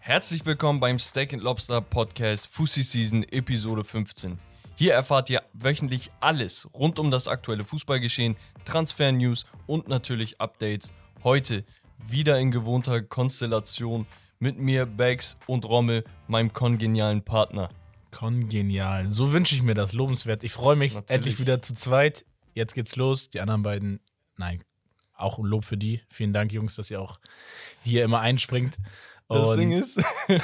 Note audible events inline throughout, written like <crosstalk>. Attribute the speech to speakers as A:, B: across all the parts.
A: Herzlich willkommen beim Steak and Lobster Podcast Fussi Season Episode 15. Hier erfahrt ihr wöchentlich alles rund um das aktuelle Fußballgeschehen, Transfer-News und natürlich Updates. Heute wieder in gewohnter Konstellation mit mir, Bags und Rommel, meinem kongenialen Partner.
B: Kongenial. So wünsche ich mir das. Lobenswert. Ich freue mich
A: Natürlich.
B: endlich wieder zu zweit. Jetzt geht's los. Die anderen beiden, nein, auch ein Lob für die. Vielen Dank, Jungs, dass ihr auch hier immer einspringt.
A: Das
B: Und
A: Ding ist,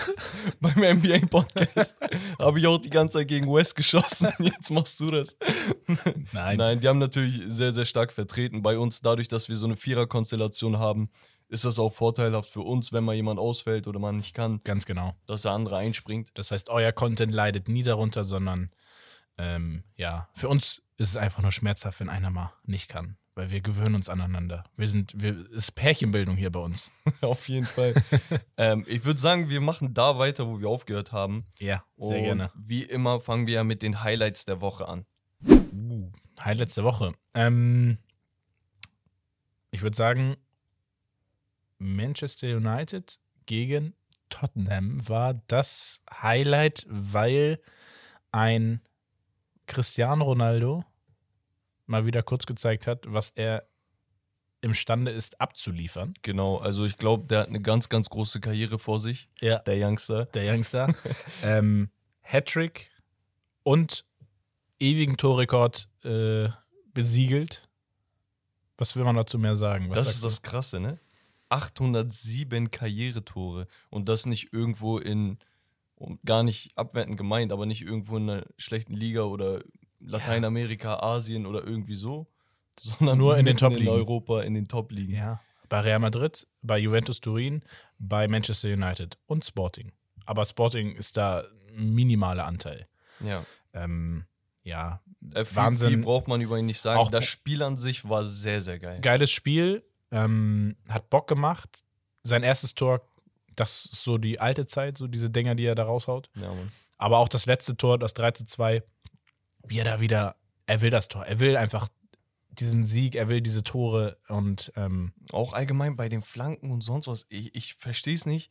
A: <laughs> beim NBA-Podcast <laughs> habe ich auch die ganze Zeit gegen West geschossen. <laughs> Jetzt machst du das.
B: nein,
A: Nein, die haben natürlich sehr, sehr stark vertreten. Bei uns, dadurch, dass wir so eine Vierer-Konstellation haben, ist das auch vorteilhaft für uns, wenn mal jemand ausfällt oder man nicht kann,
B: ganz genau.
A: dass der andere einspringt.
B: Das heißt, euer Content leidet nie darunter, sondern ähm, ja, für uns ist es einfach nur schmerzhaft, wenn einer mal nicht kann. Weil wir gewöhnen uns aneinander. Wir sind, wir, es ist Pärchenbildung hier bei uns. <laughs>
A: Auf jeden Fall. <laughs> ähm, ich würde sagen, wir machen da weiter, wo wir aufgehört haben.
B: Ja, sehr
A: Und
B: gerne.
A: Wie immer fangen wir ja mit den Highlights der Woche an.
B: Uh, Highlights der Woche. Ähm, ich würde sagen, Manchester United gegen Tottenham war das Highlight, weil ein Cristiano Ronaldo mal wieder kurz gezeigt hat, was er imstande ist abzuliefern.
A: Genau, also ich glaube, der hat eine ganz, ganz große Karriere vor sich,
B: Ja.
A: der Youngster.
B: Der Youngster. <laughs> ähm, Hattrick und ewigen Torrekord äh, besiegelt. Was will man dazu mehr sagen? Was
A: das ist das Krasse, ne? 807 Karrieretore und das nicht irgendwo in, gar nicht abwertend gemeint, aber nicht irgendwo in einer schlechten Liga oder Lateinamerika, Asien oder irgendwie so, <laughs> sondern
B: Nur in den
A: mitten
B: Top-Ligen.
A: In Europa, in den Top-Ligen.
B: Ja. Bei Real Madrid, bei Juventus Turin, bei Manchester United und Sporting. Aber Sporting ist da ein minimaler Anteil.
A: Ja.
B: Ähm, ja,
A: Äh, viel,
B: Wahnsinn.
A: viel braucht man über ihn nicht sagen.
B: Auch-
A: das Spiel an sich war sehr, sehr geil.
B: geiles Spiel, ähm, hat Bock gemacht. Sein erstes Tor, das ist so die alte Zeit, so diese Dinger, die er da raushaut.
A: Ja.
B: Aber auch das letzte Tor, das 3 zu 2, wie er da wieder, er will das Tor, er will einfach diesen Sieg, er will diese Tore und ähm,
A: Auch allgemein bei den Flanken und sonst was. Ich, ich verstehe es nicht,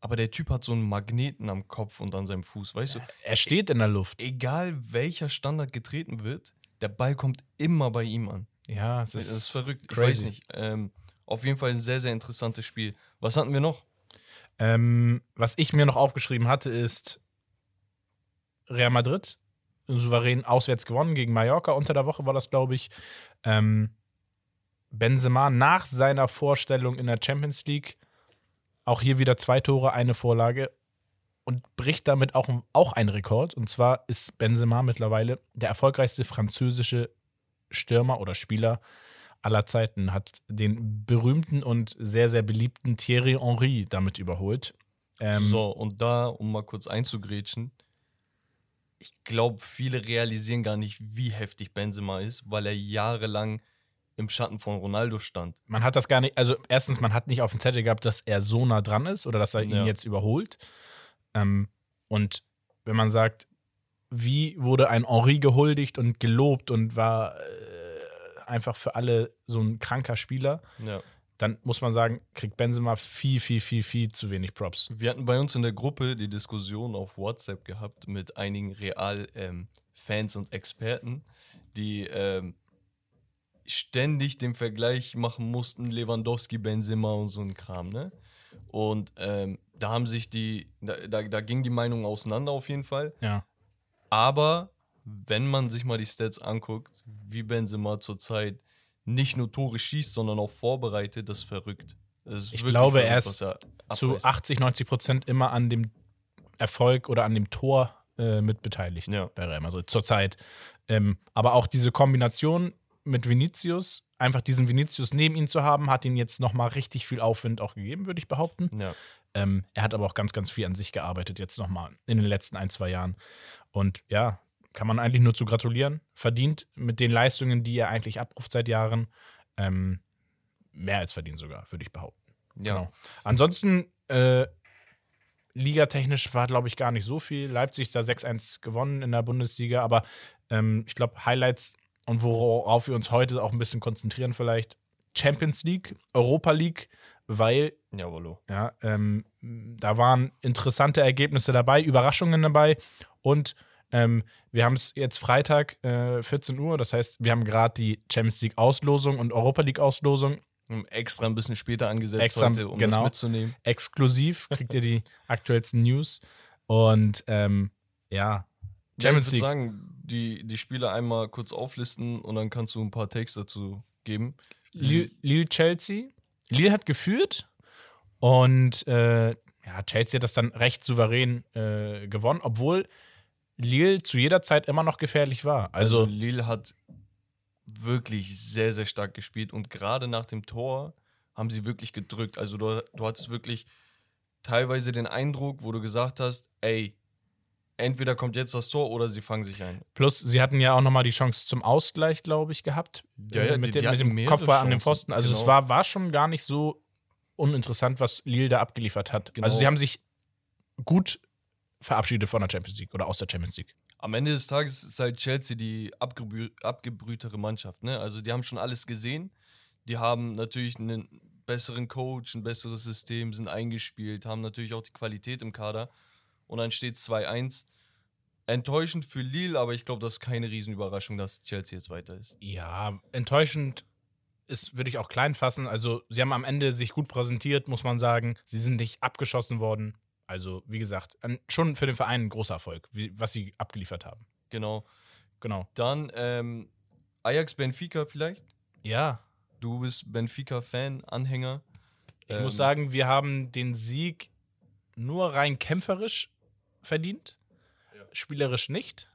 A: aber der Typ hat so einen Magneten am Kopf und an seinem Fuß, weißt du?
B: er steht in der Luft.
A: Egal welcher Standard getreten wird, der Ball kommt immer bei ihm an.
B: Ja, es
A: Das
B: ist,
A: ist, verrückt. Ich
B: crazy.
A: weiß nicht. Ähm, auf jeden Fall ein sehr, sehr interessantes Spiel. Was hatten wir noch?
B: Ähm, was ich mir noch aufgeschrieben hatte, ist Real Madrid, souverän auswärts gewonnen gegen Mallorca. Unter der Woche war das, glaube ich. Ähm, Benzema nach seiner Vorstellung in der Champions League auch hier wieder zwei Tore, eine Vorlage und bricht damit auch, auch einen Rekord. Und zwar ist Benzema mittlerweile der erfolgreichste französische Stürmer oder Spieler aller Zeiten, hat den berühmten und sehr, sehr beliebten Thierry Henry damit überholt. Ähm,
A: so, und da, um mal kurz einzugrätschen, ich glaube, viele realisieren gar nicht, wie heftig Benzema ist, weil er jahrelang im Schatten von Ronaldo stand.
B: Man hat das gar nicht, also erstens, man hat nicht auf dem Zettel gehabt, dass er so nah dran ist oder dass er ihn
A: Ja.
B: jetzt überholt. Ähm, und wenn man sagt, wie wurde ein Henri gehuldigt und gelobt und war äh, einfach für alle so ein kranker Spieler,
A: Ja.
B: Dann muss man sagen, kriegt Benzema viel, viel, viel, viel zu wenig Props.
A: Wir hatten bei uns in der Gruppe die Diskussion auf WhatsApp gehabt mit einigen Real-Fans und Experten, die ähm, ständig den Vergleich machen mussten, Lewandowski, Benzema und so ein Kram, ne? Und ähm, da haben sich die, da, da, da ging die Meinung auseinander auf jeden Fall.
B: Ja.
A: Aber wenn man sich mal die Stats anguckt, wie Benzema zurzeit nicht nur Tore schießt, sondern auch vorbereitet, das ist verrückt. Das ist
B: Ich glaube,
A: verrückt,
B: er ist
A: er
B: Zu
A: abreißt.
B: 80, 90 Prozent immer an dem Erfolg oder an dem Tor äh, mit beteiligt
A: Ja.
B: bei Real Madrid zurzeit. Ähm, aber auch diese Kombination mit Vinicius, einfach diesen Vinicius neben ihm zu haben, hat ihm jetzt nochmal richtig viel Aufwind auch gegeben, würde ich behaupten.
A: Ja.
B: Ähm, er hat aber auch ganz, ganz viel an sich gearbeitet, jetzt nochmal in den letzten ein, zwei Jahren. Und ja, kann man eigentlich nur zu gratulieren. Verdient mit den Leistungen, die er eigentlich abruft seit Jahren. Ähm, mehr als verdient sogar, würde ich behaupten.
A: Ja.
B: Genau. Ansonsten, äh, ligatechnisch war, glaube ich, gar nicht so viel. Leipzig ist da 6-1 gewonnen in der Bundesliga, aber ähm, ich glaube, Highlights und worauf wir uns heute auch ein bisschen konzentrieren, vielleicht Champions League, Europa League weil
A: Jawollo.
B: ja, ähm, da waren interessante Ergebnisse dabei, Überraschungen dabei und ähm, wir haben es jetzt Freitag, äh, 14 Uhr, das heißt, wir haben gerade die Champions League Auslosung und Europa League Auslosung
A: Extra ein bisschen später angesetzt
B: Extra,
A: heute, um
B: genau.
A: das mitzunehmen.
B: exklusiv, kriegt ihr die <laughs> aktuellsten News und ähm, ja,
A: Ja,
B: Champions
A: ich
B: League.
A: würde sagen, die, die Spiele einmal kurz auflisten und dann kannst du ein paar Takes dazu geben.
B: Lille, Lille Chelsea. Lille hat geführt und äh, ja, Chelsea hat das dann recht souverän äh, gewonnen, obwohl Lille zu jeder Zeit immer noch gefährlich war.
A: Also,
B: Also,
A: Lille hat wirklich sehr, sehr stark gespielt und gerade nach dem Tor haben sie wirklich gedrückt. Also du, du hattest wirklich teilweise den Eindruck, wo du gesagt hast, ey, entweder kommt jetzt das Tor oder sie fangen sich ein.
B: plus sie hatten ja auch nochmal die Chance zum Ausgleich, glaube ich, gehabt.
A: Ja, ja,
B: Äh, mit,
A: die- die
B: dem, mit
A: hatten
B: dem Kopfball an den
A: Chancen.
B: Pfosten. Also es
A: Genau.
B: war, war schon gar nicht so uninteressant, was Lille da abgeliefert hat.
A: Genau.
B: Also sie haben sich gut verabschiedet von der Champions League oder aus der Champions League.
A: Am Ende des Tages ist halt Chelsea die abgebrü abgebrühtere Mannschaft. Ne? Also die haben schon alles gesehen. Die haben natürlich einen besseren Coach, ein besseres System, sind eingespielt, haben natürlich auch die Qualität im Kader. Und dann steht 2-1. Enttäuschend für Lille, aber ich glaube, das ist keine Riesenüberraschung, dass Chelsea jetzt weiter ist.
B: Ja, enttäuschend ist, würde ich auch klein fassen. Also, sie haben am Ende sich gut präsentiert, muss man sagen. Sie sind nicht abgeschossen worden. Also, wie gesagt, ein, schon für den Verein ein großer Erfolg, wie, was sie abgeliefert haben.
A: Genau.
B: Genau.
A: Dann ähm, Ajax Benfica vielleicht.
B: Ja,
A: Du bist Benfica-Fan, Anhänger.
B: ich
A: Ähm,
B: muss sagen, wir haben den Sieg nur rein kämpferisch verdient, spielerisch nicht.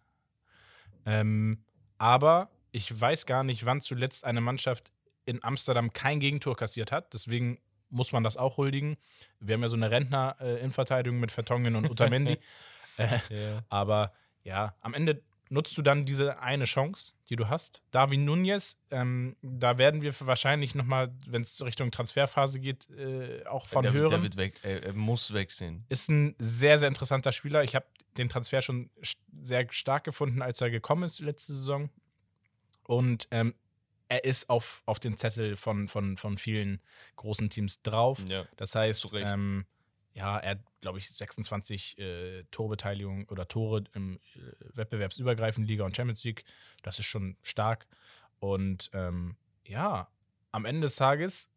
B: Ähm, aber ich weiß gar nicht, wann zuletzt eine Mannschaft in Amsterdam kein Gegentor kassiert hat. Deswegen muss man das auch huldigen. Wir haben ja so eine Rentner-Innenverteidigung mit Vertongen und Utamendi. <laughs> äh,
A: Ja.
B: aber ja, am Ende nutzt du dann diese eine Chance, die du hast. Darwin Nunez, ähm, da werden wir wahrscheinlich nochmal, wenn es Richtung Transferphase geht, äh, auch von
A: der,
B: hören.
A: Der wird weg, er, er muss wechseln.
B: Ist ein sehr, sehr interessanter Spieler. Ich habe den Transfer schon sehr stark gefunden, als er gekommen ist letzte Saison. Und ähm, er ist auf, auf den Zettel von, von, von vielen großen Teams drauf.
A: Ja.
B: Das heißt, ähm, ja, er hat, glaube ich, 26 äh, Torbeteiligung oder Tore im äh, wettbewerbsübergreifenden Liga und Champions League. Das ist schon stark. Und ähm, ja, am Ende des Tages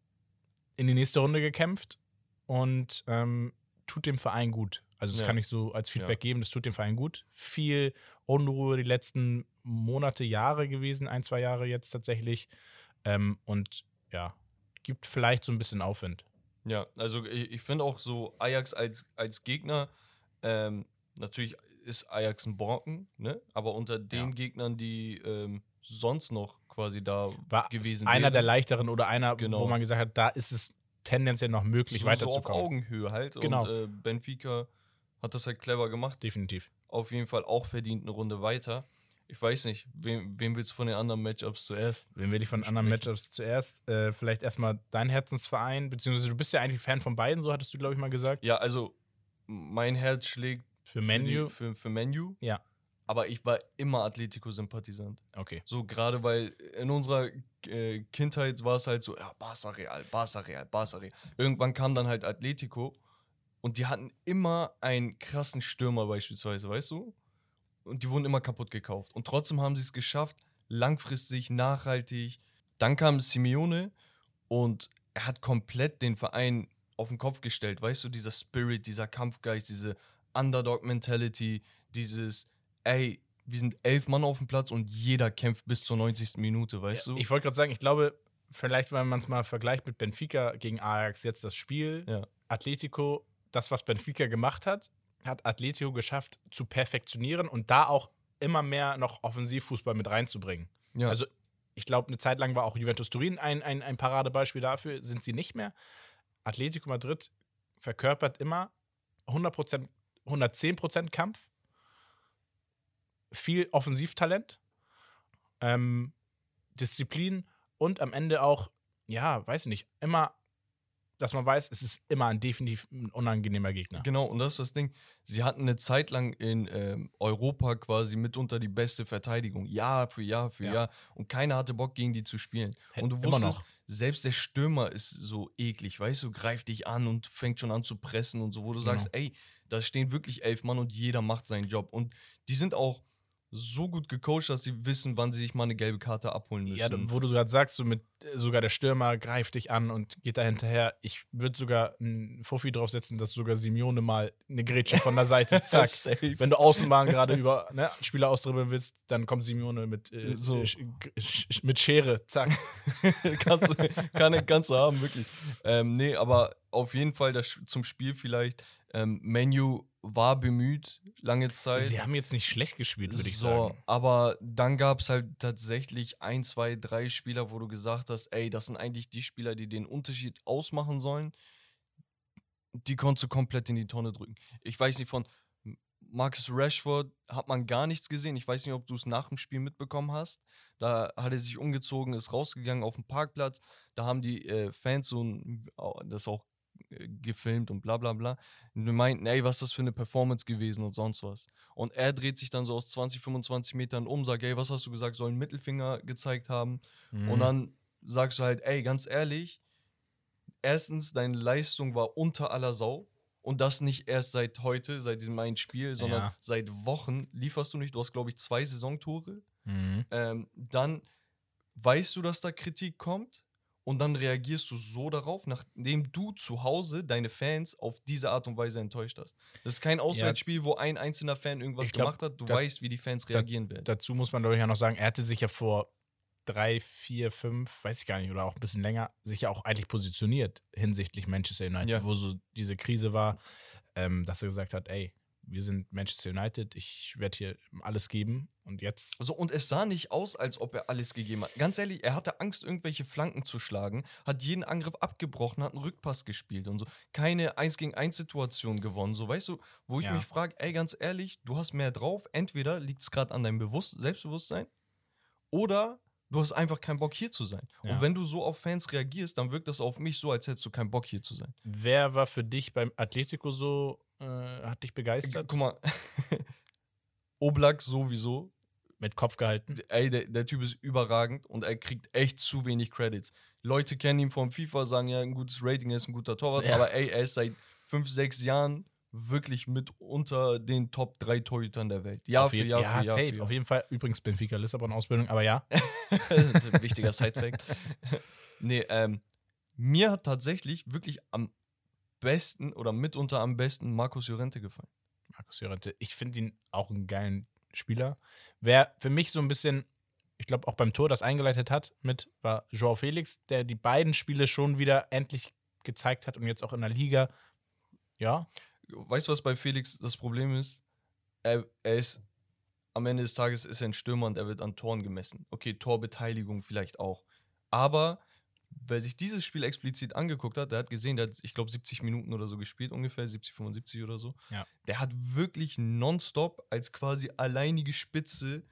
B: in die nächste Runde gekämpft und ähm, tut dem Verein gut. Also, das
A: Ja.
B: kann ich so als Feedback
A: Ja.
B: geben, das tut dem Verein gut. Viel Unruhe die letzten Monate, Jahre gewesen, ein, zwei Jahre jetzt tatsächlich. Ähm, und ja, gibt vielleicht so ein bisschen Aufwind.
A: Ja, also ich, ich finde auch so Ajax als, als Gegner, ähm, natürlich ist Ajax ein Brocken, ne? aber unter den
B: Ja.
A: Gegnern, die ähm, sonst noch quasi da
B: War
A: gewesen
B: einer
A: wären,
B: der leichteren oder einer,
A: Genau.
B: wo man gesagt hat, da ist es tendenziell noch möglich,
A: so, so auf
B: weiterzukommen.
A: Augenhöhe halt.
B: Genau.
A: Und äh, Benfica hat das halt clever gemacht.
B: Definitiv.
A: Auf jeden Fall auch verdient eine Runde weiter. Ich weiß nicht, wem, wem willst du von den anderen Matchups zuerst?
B: Wen will ich von anderen. Matchups zuerst? Äh, vielleicht erstmal dein Herzensverein, beziehungsweise du bist ja eigentlich Fan von beiden, so hattest du, glaube ich, mal gesagt.
A: Ja, also mein Herz schlägt
B: Für
A: die-
B: Menu.
A: Für, für Menu.
B: Ja.
A: Aber ich war immer Atletico-Sympathisant.
B: Okay.
A: So gerade weil in unserer äh, Kindheit war es halt so, ja, Barca Real, Barca Real, Barca Real. Irgendwann kam dann halt Atletico und die hatten immer einen krassen Stürmer beispielsweise, weißt du? Und die wurden immer kaputt gekauft. Und trotzdem haben sie es geschafft, langfristig, nachhaltig. Dann kam Simeone und er hat komplett den Verein auf den Kopf gestellt, weißt du? Dieser Spirit, dieser Kampfgeist, diese Underdog-Mentality, dieses, ey, wir sind elf Mann auf dem Platz und jeder kämpft bis zur 90. Minute, weißt
B: Ja,
A: du?
B: Ich wollte gerade sagen, ich glaube, vielleicht, wenn man es mal vergleicht mit Benfica gegen Ajax, jetzt das Spiel,
A: Ja.
B: Atletico, das, was Benfica gemacht hat, hat Atletico geschafft zu perfektionieren und da auch immer mehr noch Offensivfußball mit reinzubringen.
A: ja.
B: Also, ich glaube, eine Zeit lang war auch Juventus Turin ein, ein, ein Paradebeispiel dafür, sind sie nicht mehr. Atletico Madrid verkörpert immer 100%, 110% Kampf, viel Offensivtalent, ähm, Disziplin und am Ende auch, ja, weiß ich nicht, immer dass man weiß, es ist immer ein definitiv ein unangenehmer Gegner.
A: Genau, und das ist das Ding. Sie hatten eine Zeit lang in ähm, Europa quasi mitunter die beste Verteidigung. Jahr für Jahr für
B: Ja.
A: Jahr. Und keiner hatte Bock, gegen die zu spielen.
B: Hätt-
A: und du wusstest, selbst der Stürmer ist so eklig, weißt du, greift dich an und fängt schon an zu pressen und so, wo du
B: Genau.
A: sagst, ey, da stehen wirklich elf Mann und jeder macht seinen Job. Und die sind auch so gut gecoacht, dass sie wissen, wann sie sich mal eine gelbe Karte abholen müssen.
B: Ja, wo du gerade sagst, so mit äh, sogar der Stürmer greift dich an und geht da hinterher. Ich würde sogar einen Fuffi draufsetzen, dass sogar Simeone mal eine Grätsche von der Seite, <laughs> zack. Wenn du Außenbahn gerade über ne, Spieler austribbeln willst, dann kommt Simeone mit, äh,
A: So.
B: sch- mit Schere, zack. <laughs>
A: kannst, du, kann, kannst du haben, wirklich. Ähm, nee, aber auf jeden Fall das, zum Spiel vielleicht. Ähm, Menu war bemüht, lange Zeit.
B: Sie haben jetzt nicht schlecht gespielt, würde ich
A: so,
B: sagen.
A: aber dann gab es halt tatsächlich ein, zwei, drei Spieler, wo du gesagt hast, ey, das sind eigentlich die Spieler, die den Unterschied ausmachen sollen. Die konntest du komplett in die Tonne drücken. Ich weiß nicht, von Marcus Rashford hat man gar nichts gesehen. Ich weiß nicht, ob du es nach dem Spiel mitbekommen hast. Da hat er sich umgezogen, ist rausgegangen auf den Parkplatz. Da haben die äh, Fans so ein, au- das auch äh, gefilmt und bla bla bla. Und wir meinten, ey, was ist das für eine Performance gewesen und sonst was. Und er dreht sich dann so aus 20, 25 Metern um, sagt, ey, was hast du gesagt, soll einen Mittelfinger gezeigt haben.
B: Mhm.
A: Und dann sagst du halt, ey, ganz ehrlich, erstens, deine Leistung war unter aller Sau. Und das nicht erst seit heute, seit diesem einen Spiel, sondern
B: Ja.
A: seit Wochen lieferst du nicht. Du hast, glaube ich, zwei Saisontore.
B: Mhm.
A: Ähm, dann weißt du, dass da Kritik kommt und dann reagierst du so darauf, nachdem du zu Hause deine Fans auf diese Art und Weise enttäuscht hast. Das ist kein Auswärtsspiel, wo ein einzelner Fan irgendwas
B: glaub,
A: gemacht hat. Du
B: da-
A: weißt, wie die Fans reagieren werden.
B: Dazu muss man, glaube ich, ja noch sagen, er hatte sich ja vor drei, vier, fünf, weiß ich gar nicht, oder auch ein bisschen länger, sich ja auch eigentlich positioniert hinsichtlich Manchester United,
A: Ja.
B: wo so diese Krise war, ähm, dass er gesagt hat, ey, wir sind Manchester United, ich werde hier alles geben und jetzt
A: So, und es sah nicht aus, als ob er alles gegeben hat. Ganz ehrlich, er hatte Angst, irgendwelche Flanken zu schlagen, hat jeden Angriff abgebrochen, hat einen Rückpass gespielt und so. Keine 1 gegen 1 Situation gewonnen. So, weißt du, wo ich
B: Ja.
A: mich frage, ey, ganz ehrlich, du hast mehr drauf. Entweder liegt es gerade an deinem Bewusst Selbstbewusstsein oder du hast einfach keinen Bock hier zu sein.
B: Ja.
A: Und wenn du so auf Fans reagierst, dann wirkt das auf mich so, als hättest du keinen Bock hier zu sein.
B: Wer war für dich beim Atletico so, äh, hat dich begeistert?
A: Guck mal, <laughs> Oblak sowieso,
B: Mit Kopf gehalten?
A: ey, der, der Typ ist überragend und er kriegt echt zu wenig Credits. Leute kennen ihn vom FIFA, sagen ja, ein gutes Rating, er ist ein guter Torwart,
B: Ja.
A: aber ey, er ist seit fünf, sechs Jahren wirklich mit unter den Top 3 Torhütern der Welt. Jahr
B: Auf
A: für Jahr
B: ja,
A: für Jahr.
B: safe.
A: für Jahr.
B: Auf jeden Fall. Übrigens Benfica Lissabon Ausbildung, aber ja. <laughs>
A: Wichtiger Sidefact. nee, ähm, mir hat tatsächlich wirklich am besten oder mitunter am besten Markus Llorente gefallen.
B: Markus Llorente. Ich finde ihn auch einen geilen Spieler. Wer für mich so ein bisschen, ich glaube auch beim Tor das eingeleitet hat mit, war Joao Felix, der die beiden Spiele schon wieder endlich gezeigt hat und jetzt auch in der Liga. Ja,
A: Weißt du, was bei Felix das Problem ist? Er, er ist am Ende des Tages ist er ein Stürmer und er wird an Toren gemessen. Okay, Torbeteiligung vielleicht auch. Aber wer sich dieses Spiel explizit angeguckt hat, der hat gesehen, der hat, ich glaube, 70 Minuten oder so gespielt, ungefähr 70, 75 oder so.
B: Ja.
A: Der hat wirklich nonstop als quasi alleinige Spitze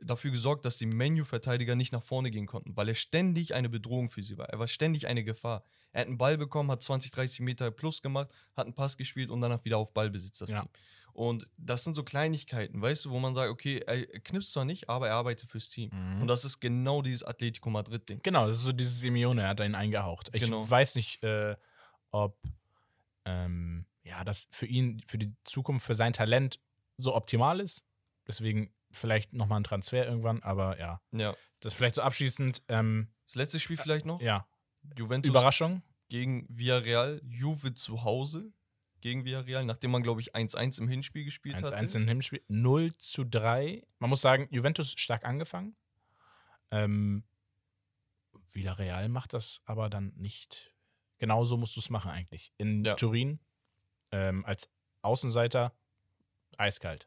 A: dafür gesorgt, dass die Menu-Verteidiger nicht nach vorne gehen konnten, weil er ständig eine Bedrohung für sie war. Er war ständig eine Gefahr. Er hat einen Ball bekommen, hat 20, 30 Meter plus gemacht, hat einen Pass gespielt und danach wieder auf Ballbesitz das
B: Ja.
A: Team. Und das sind so Kleinigkeiten, weißt du, wo man sagt, okay, er knipst zwar nicht, aber er arbeitet fürs Team.
B: Mhm.
A: Und das ist genau dieses Atletico Madrid-Ding.
B: genau, das ist so dieses Simeone, er hat ihn eingehaucht. Ich
A: Genau.
B: weiß nicht, äh, ob ähm, ja, das für ihn, für die Zukunft, für sein Talent so optimal ist. Deswegen vielleicht nochmal ein Transfer irgendwann, aber ja,
A: Ja.
B: das vielleicht so abschließend, ähm,
A: Das letzte Spiel vielleicht noch.
B: ja,
A: Juventus
B: Überraschung.
A: gegen Villarreal, Juve zu Hause gegen Villarreal, nachdem man, glaube ich, 1-1 im Hinspiel gespielt
B: 1-1
A: hatte.
B: im Hinspiel, 0 zu 3. Man muss sagen, Juventus stark angefangen. Ähm, Villarreal macht das aber dann nicht. Genauso musst du es machen eigentlich. In
A: Ja.
B: Turin ähm, als Außenseiter eiskalt.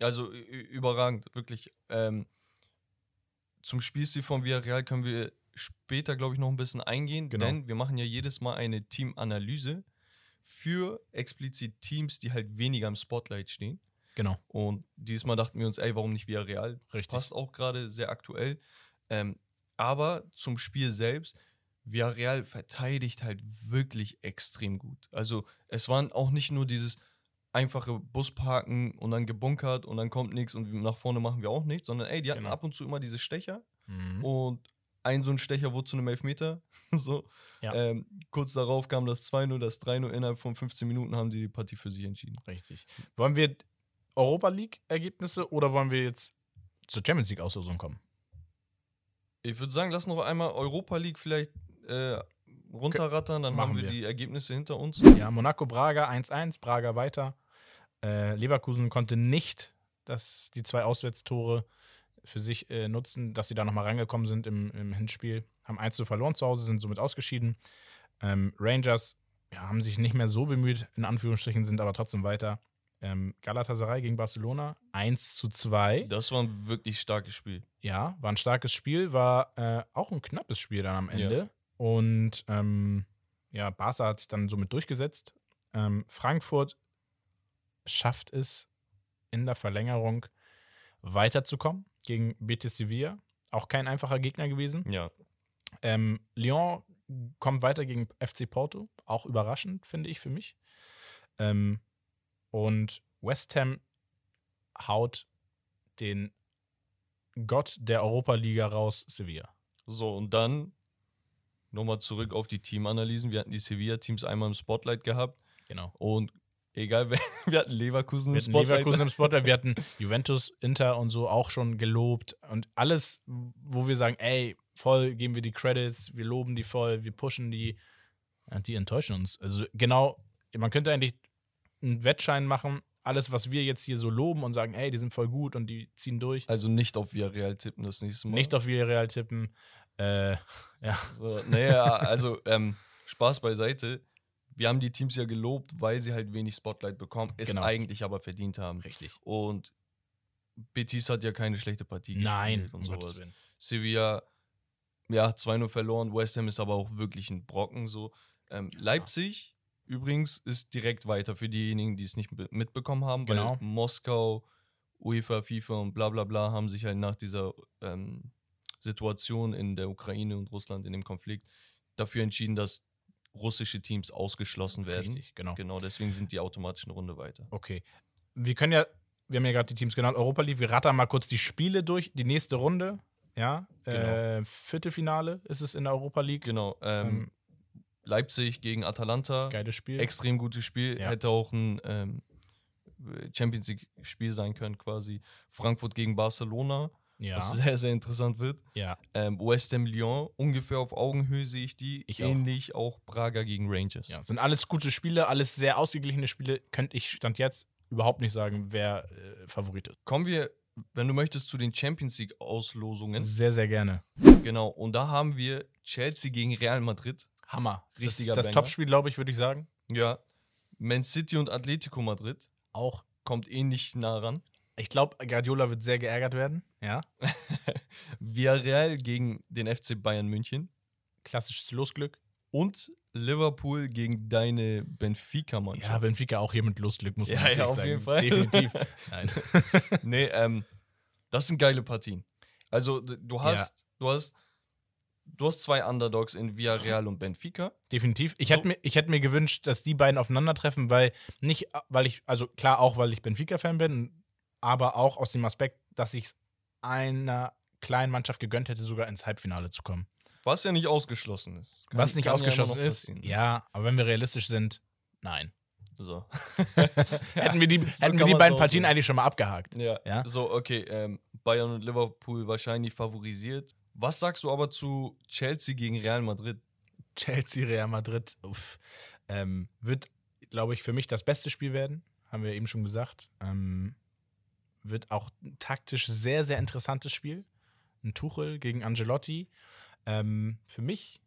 A: Also überragend, wirklich. Ähm, zum Spielstil von Villarreal können wir später, glaube ich, noch ein bisschen eingehen,
B: Genau.
A: denn wir machen ja jedes Mal eine Teamanalyse für explizit Teams, die halt weniger im Spotlight stehen.
B: Genau.
A: Und diesmal dachten wir uns, ey, warum nicht Villarreal? Das
B: Richtig.
A: passt auch gerade sehr aktuell. Ähm, aber zum Spiel selbst, Villarreal verteidigt halt wirklich extrem gut. Also es waren auch nicht nur dieses einfache Busparken und dann gebunkert und dann kommt nichts und nach vorne machen wir auch nichts, sondern ey, die hatten
B: Genau.
A: ab und zu immer diese Stecher
B: Mhm.
A: und ein so ein Stecher wurde zu einem Elfmeter. <laughs> so.
B: Ja.
A: Ähm, kurz darauf kam das 2-0, das 3-0. Innerhalb von 15 Minuten haben die die Partie für sich entschieden.
B: Richtig. Wollen wir Europa League-Ergebnisse oder wollen wir jetzt zur Champions League-Auslosung kommen?
A: Ich würde sagen, lass noch einmal Europa League vielleicht äh, runterrattern, dann
B: Machen
A: haben wir,
B: wir.
A: die Ergebnisse hinter uns.
B: Ja, Monaco Braga 1-1, Braga weiter. Äh, Leverkusen konnte nicht das, die zwei Auswärtstore für sich äh, nutzen, dass sie da nochmal reingekommen sind im, im Hinspiel. Haben 1 zu verloren zu Hause, sind somit ausgeschieden. Ähm, Rangers ja, haben sich nicht mehr so bemüht, in Anführungsstrichen, sind aber trotzdem weiter. Ähm, Galatasaray gegen Barcelona 1 zu 2.
A: Das war ein wirklich starkes Spiel.
B: Ja, war ein starkes Spiel, war äh, auch ein knappes Spiel dann am Ende.
A: Ja.
B: Und ähm, ja, Barca hat sich dann somit durchgesetzt. Ähm, Frankfurt schafft es in der Verlängerung weiterzukommen gegen Betis Sevilla. Auch kein einfacher Gegner gewesen.
A: Ja.
B: Ähm, Lyon kommt weiter gegen FC Porto. Auch überraschend, finde ich für mich. Ähm, und West Ham haut den Gott der Europa-Liga raus, Sevilla.
A: So, und dann nochmal zurück auf die Teamanalysen. Wir hatten die Sevilla-Teams einmal im Spotlight gehabt
B: Genau.
A: und egal <laughs> wir hatten Leverkusen im Spotlight.
B: Leverkusen im Spotlight, wir hatten <laughs> Juventus, Inter und so auch schon gelobt. Und alles, wo wir sagen, ey, voll geben wir die Credits, wir loben die voll, wir pushen die, ja, die enttäuschen uns. Also genau, man könnte eigentlich einen Wettschein machen, alles, was wir jetzt hier so loben und sagen, ey, die sind voll gut und die ziehen durch.
A: Also nicht auf Villarreal tippen das nächste Mal.
B: Nicht auf Villarreal tippen. Äh, <laughs> ja,
A: So, naja, also ähm, Spaß beiseite. Wir haben die Teams ja gelobt, weil sie halt wenig Spotlight bekommen, es
B: Genau.
A: eigentlich aber verdient haben.
B: richtig.
A: Und Betis hat ja keine schlechte Partie
B: Nein,
A: gespielt und sowas.
B: Willen.
A: Sevilla, ja, 2-0 verloren. West Ham ist aber auch wirklich ein Brocken. So. Ähm, Leipzig übrigens ist direkt weiter für diejenigen, die es nicht be- mitbekommen haben,
B: Genau.
A: weil Moskau, UEFA, FIFA und bla bla bla haben sich halt nach dieser ähm, Situation in der Ukraine und Russland in dem Konflikt dafür entschieden, dass russische Teams ausgeschlossen werden.
B: Richtig, genau.
A: Genau, deswegen sind die automatisch eine Runde weiter.
B: Okay. Wir können ja, wir haben ja gerade die Teams genannt, Europa League, wir rattern mal kurz die Spiele durch, die nächste Runde. Ja,
A: Genau.
B: äh, Viertelfinale ist es in der Europa League.
A: Genau. Ähm,
B: Ähm,
A: Leipzig gegen Atalanta.
B: Geiles Spiel.
A: extrem gutes Spiel.
B: Ja.
A: Hätte auch ein ähm, Champions League-Spiel sein können, quasi. Frankfurt gegen Barcelona,
B: ja,
A: was sehr, sehr interessant wird.
B: ja.
A: Ähm, West Ham Lyon, ungefähr auf Augenhöhe sehe ich die.
B: Ich auch.
A: Ähnlich auch. Braga gegen Rangers.
B: ja. Sind alles gute Spiele, alles sehr ausgeglichene Spiele. Könnte ich Stand jetzt überhaupt nicht sagen, wer äh, Favorit ist.
A: Kommen wir, wenn du möchtest, zu den Champions League-Auslosungen.
B: Sehr, sehr gerne.
A: Genau. Und da haben wir Chelsea gegen Real Madrid.
B: Hammer. Das,
A: Richtiger
B: das
A: Banger.
B: Topspiel, glaube ich, würde ich sagen.
A: Ja. Man City und Atletico Madrid.
B: Auch.
A: Kommt ähnlich nah ran.
B: Ich glaube, Guardiola wird sehr geärgert werden. Ja. <laughs>
A: Villarreal gegen den FC Bayern München.
B: Klassisches Losglück.
A: und Liverpool gegen deine Benfica-Mannschaft.
B: Ja, Benfica auch hier mit Losglück, muss man
A: Ja, ja, auf
B: sagen.
A: jeden Fall.
B: Definitiv. <laughs> Nein. <laughs>
A: nee, ähm, das sind geile Partien. Also, du hast, du hast, du hast zwei Underdogs in Villarreal und Benfica.
B: Definitiv. Ich,
A: So.
B: hätte mir, ich hätte mir gewünscht, dass die beiden aufeinandertreffen, weil nicht, weil ich, also klar auch, weil ich Benfica-Fan bin, aber auch aus dem Aspekt, dass ich es einer kleinen Mannschaft gegönnt hätte, sogar ins Halbfinale zu kommen.
A: Was ja nicht ausgeschlossen ist. Kann-
B: Was nicht
A: ja
B: ausgeschlossen
A: noch
B: ist, ja, aber wenn wir realistisch sind, nein.
A: So. <laughs> <laughs>
B: hätten wir die,
A: so
B: hätten wir die beiden Partien eigentlich schon mal abgehakt.
A: Ja.
B: Ja.
A: So, okay. Ähm, Bayern und Liverpool wahrscheinlich favorisiert. Was sagst du aber zu Chelsea gegen Real Madrid?
B: Chelsea, Real Madrid, uff, ähm, wird, glaube ich, für mich das beste Spiel werden. Haben wir eben schon gesagt. Ähm, wird auch taktisch sehr, sehr interessantes Spiel. Ein Tuchel gegen Angelotti. Ähm, für mich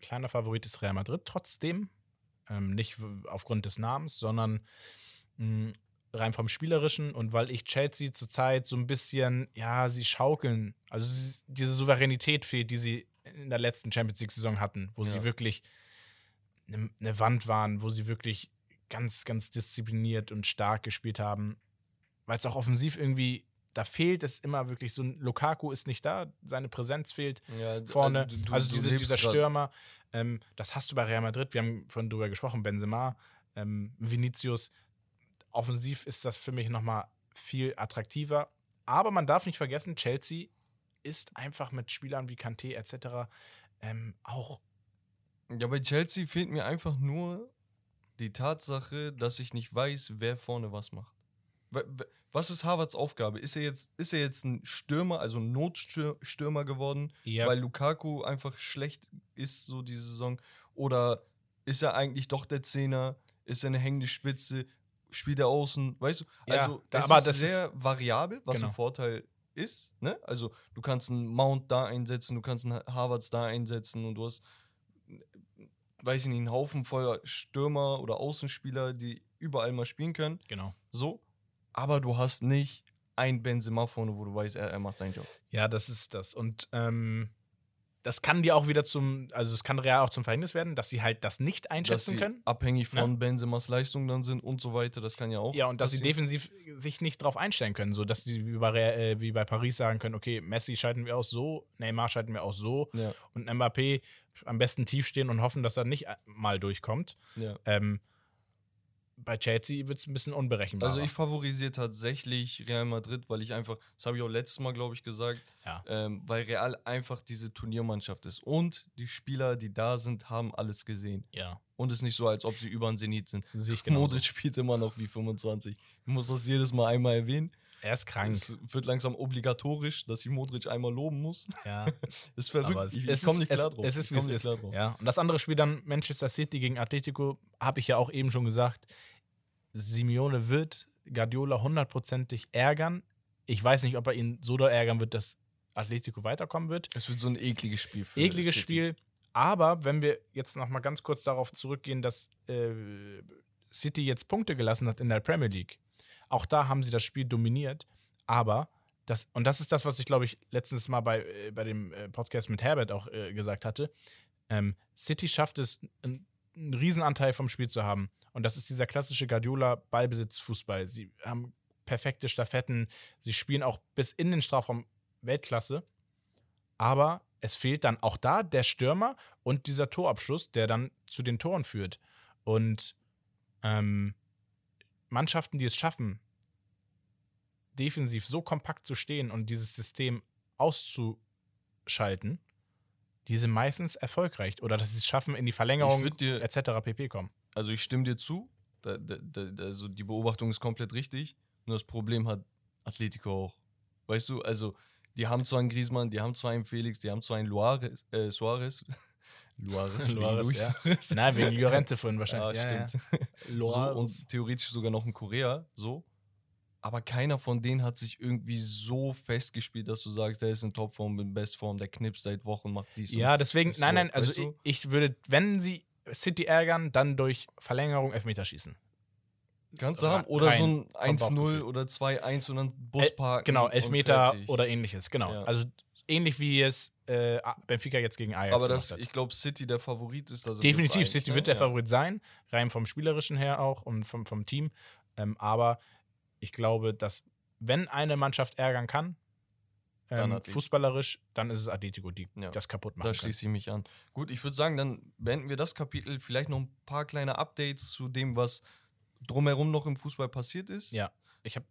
B: kleiner Favorit ist Real Madrid. Trotzdem, ähm, nicht aufgrund des Namens, sondern mh, rein vom Spielerischen und weil ich Chelsea zurzeit so ein bisschen, ja, sie schaukeln. Also sie- diese Souveränität fehlt, die sie in der letzten Champions League-Saison hatten, wo sie
A: Ja.
B: wirklich eine ne Wand waren, wo sie wirklich ganz, ganz diszipliniert und stark gespielt haben, weil es auch offensiv irgendwie da fehlt es immer wirklich so ein Lukaku ist nicht da, seine Präsenz fehlt
A: Ja,
B: vorne.
A: also du-
B: Also, diese, dieser Stürmer, ähm, das hast du bei Real Madrid. Wir haben vorhin drüber gesprochen, Benzema, ähm, Vinicius. Offensiv ist das für mich nochmal viel attraktiver. Aber man darf nicht vergessen, Chelsea ist einfach mit Spielern wie Kanté etc. Ähm, auch
A: Ja, bei Chelsea fehlt mir einfach nur die Tatsache, dass ich nicht weiß, wer vorne was macht. Wa- wa- Was ist Harvards Aufgabe? Ist er jetzt, ist er jetzt ein Stürmer, also ein Notstürmer geworden,
B: eher
A: weil Lukaku einfach schlecht ist, so diese Saison? Oder ist er eigentlich doch der Zehner? Ist er eine hängende Spitze? Spielt er außen? Weißt du?
B: Ja,
A: Also,
B: da-
A: es
B: aber
A: ist
B: das ist-
A: sehr variabel, was
B: Genau.
A: ein Vorteil ist. Ne? Also, du kannst einen Mount da einsetzen, du kannst einen Harvards da einsetzen und du hast weiß ich nicht, einen Haufen voller Stürmer oder Außenspieler, die überall mal spielen können.
B: genau.
A: So. Aber du hast nicht ein Benzema vorne, wo du weißt, er, er macht seinen Job.
B: Ja, das ist das. Und ähm, das kann dir auch wieder zum, also es kann Real auch zum Verhängnis werden, dass sie halt das nicht
A: Dass
B: einschätzen
A: sie
B: können.
A: abhängig von Benzemas Leistung dann sind und so weiter. Das kann ja auch.
B: Ja, und dass sie
A: passieren.
B: defensiv sich nicht drauf einstellen können, so dass sie wie bei, äh, wie bei Paris sagen können, okay, Messi schalten wir aus so, Neymar schalten wir aus so
A: Ja,
B: und Mbappé am besten tief stehen und hoffen, dass er nicht mal durchkommt.
A: ja.
B: Ähm, bei Chelsea wird es ein bisschen unberechenbar.
A: Also ich favorisiere tatsächlich Real Madrid, weil ich einfach, das habe ich auch letztes Mal, glaube ich, gesagt,
B: ja.
A: ähm, weil Real einfach diese Turniermannschaft ist. Und die Spieler, die da sind, haben alles gesehen.
B: ja,
A: Und es ist nicht so, als ob sie über den Zenit sind.
B: sehe ich genau.
A: Modric spielt immer noch wie 25. Ich muss das jedes Mal einmal erwähnen.
B: Er ist krank.
A: Es wird langsam obligatorisch, dass ich Modric einmal loben muss.
B: Ja. <laughs>
A: Ist verrückt.
B: Aber es,
A: ich ich komme nicht klar
B: es,
A: drauf.
B: Es ist, wie es ist. Ja. Und das andere Spiel dann Manchester City gegen Atletico, habe ich ja auch eben schon gesagt. Simeone wird Guardiola hundertprozentig ärgern. Ich weiß nicht, ob er ihn so doll ärgern wird, dass Atletico weiterkommen wird.
A: Es wird so ein ekliges Spiel für
B: Ekliges
A: City.
B: Spiel. Aber wenn wir jetzt noch mal ganz kurz darauf zurückgehen, dass äh, City jetzt Punkte gelassen hat in der Premier League, auch da haben sie das Spiel dominiert. Aber das, und das ist das, was ich glaube ich letztens mal bei, äh, bei dem äh, Podcast mit Herbert auch äh, gesagt hatte. Ähm, City schafft es, einen, einen Riesenanteil vom Spiel zu haben. Und das ist dieser klassische Guardiola-Ballbesitz-Fußball. Sie haben perfekte Staffetten, sie spielen auch bis in den Strafraum Weltklasse. Aber es fehlt dann auch da der Stürmer und dieser Torabschluss, der dann zu den Toren führt. Und ähm, Mannschaften, die es schaffen, defensiv so kompakt zu stehen und dieses System auszuschalten, die sind meistens erfolgreich. Oder dass sie es schaffen, in die Verlängerung
A: dir,
B: etc. pp. kommen.
A: also ich stimme dir zu. Da, da, da, also die Beobachtung ist komplett richtig. Nur das Problem hat Atletico auch. Weißt du, also die haben zwar einen Griezmann, die haben zwar einen Felix, die haben zwar einen Luares, äh, Suarez. Luares, <laughs> Luis
B: ja. Nein, wegen Llorente vorhin
A: Ah,
B: wahrscheinlich. ja,
A: stimmt.
B: Ja. <laughs>
A: So, und theoretisch sogar noch ein Korea, so. Aber keiner von denen hat sich irgendwie so festgespielt, dass du sagst, der ist in Topform, in Bestform, der knipst seit Wochen, macht dies und
B: Ja, deswegen, nein, nein, also ich, ich würde, wenn sie City ärgern, dann durch Verlängerung Elfmeterschießen.
A: Kannst du haben. Oder so ein
B: vom
A: 1-0
B: Bauchgefühl.
A: oder 2-1 und dann Bus
B: El-
A: parken.
B: Genau, Elfmeter oder ähnliches, genau.
A: Ja.
B: Also ähnlich wie es äh, Benfica jetzt gegen Ajax
A: Aber das, ich glaube, City der Favorit ist. Also
B: Definitiv, City
A: ne?
B: wird der
A: Ja.
B: Favorit sein, rein vom Spielerischen her auch und vom, vom Team. Ähm, aber ich glaube, dass wenn eine Mannschaft ärgern kann,
A: Dann
B: ähm,
A: Atletico.
B: fußballerisch, dann ist es Atletico, die
A: Ja,
B: das kaputt machen
A: Da schließe ich mich an. Gut, ich würde sagen, dann beenden wir das Kapitel. Vielleicht noch ein paar kleine Updates zu dem, was drumherum noch im Fußball passiert ist.
B: Ja, ich habe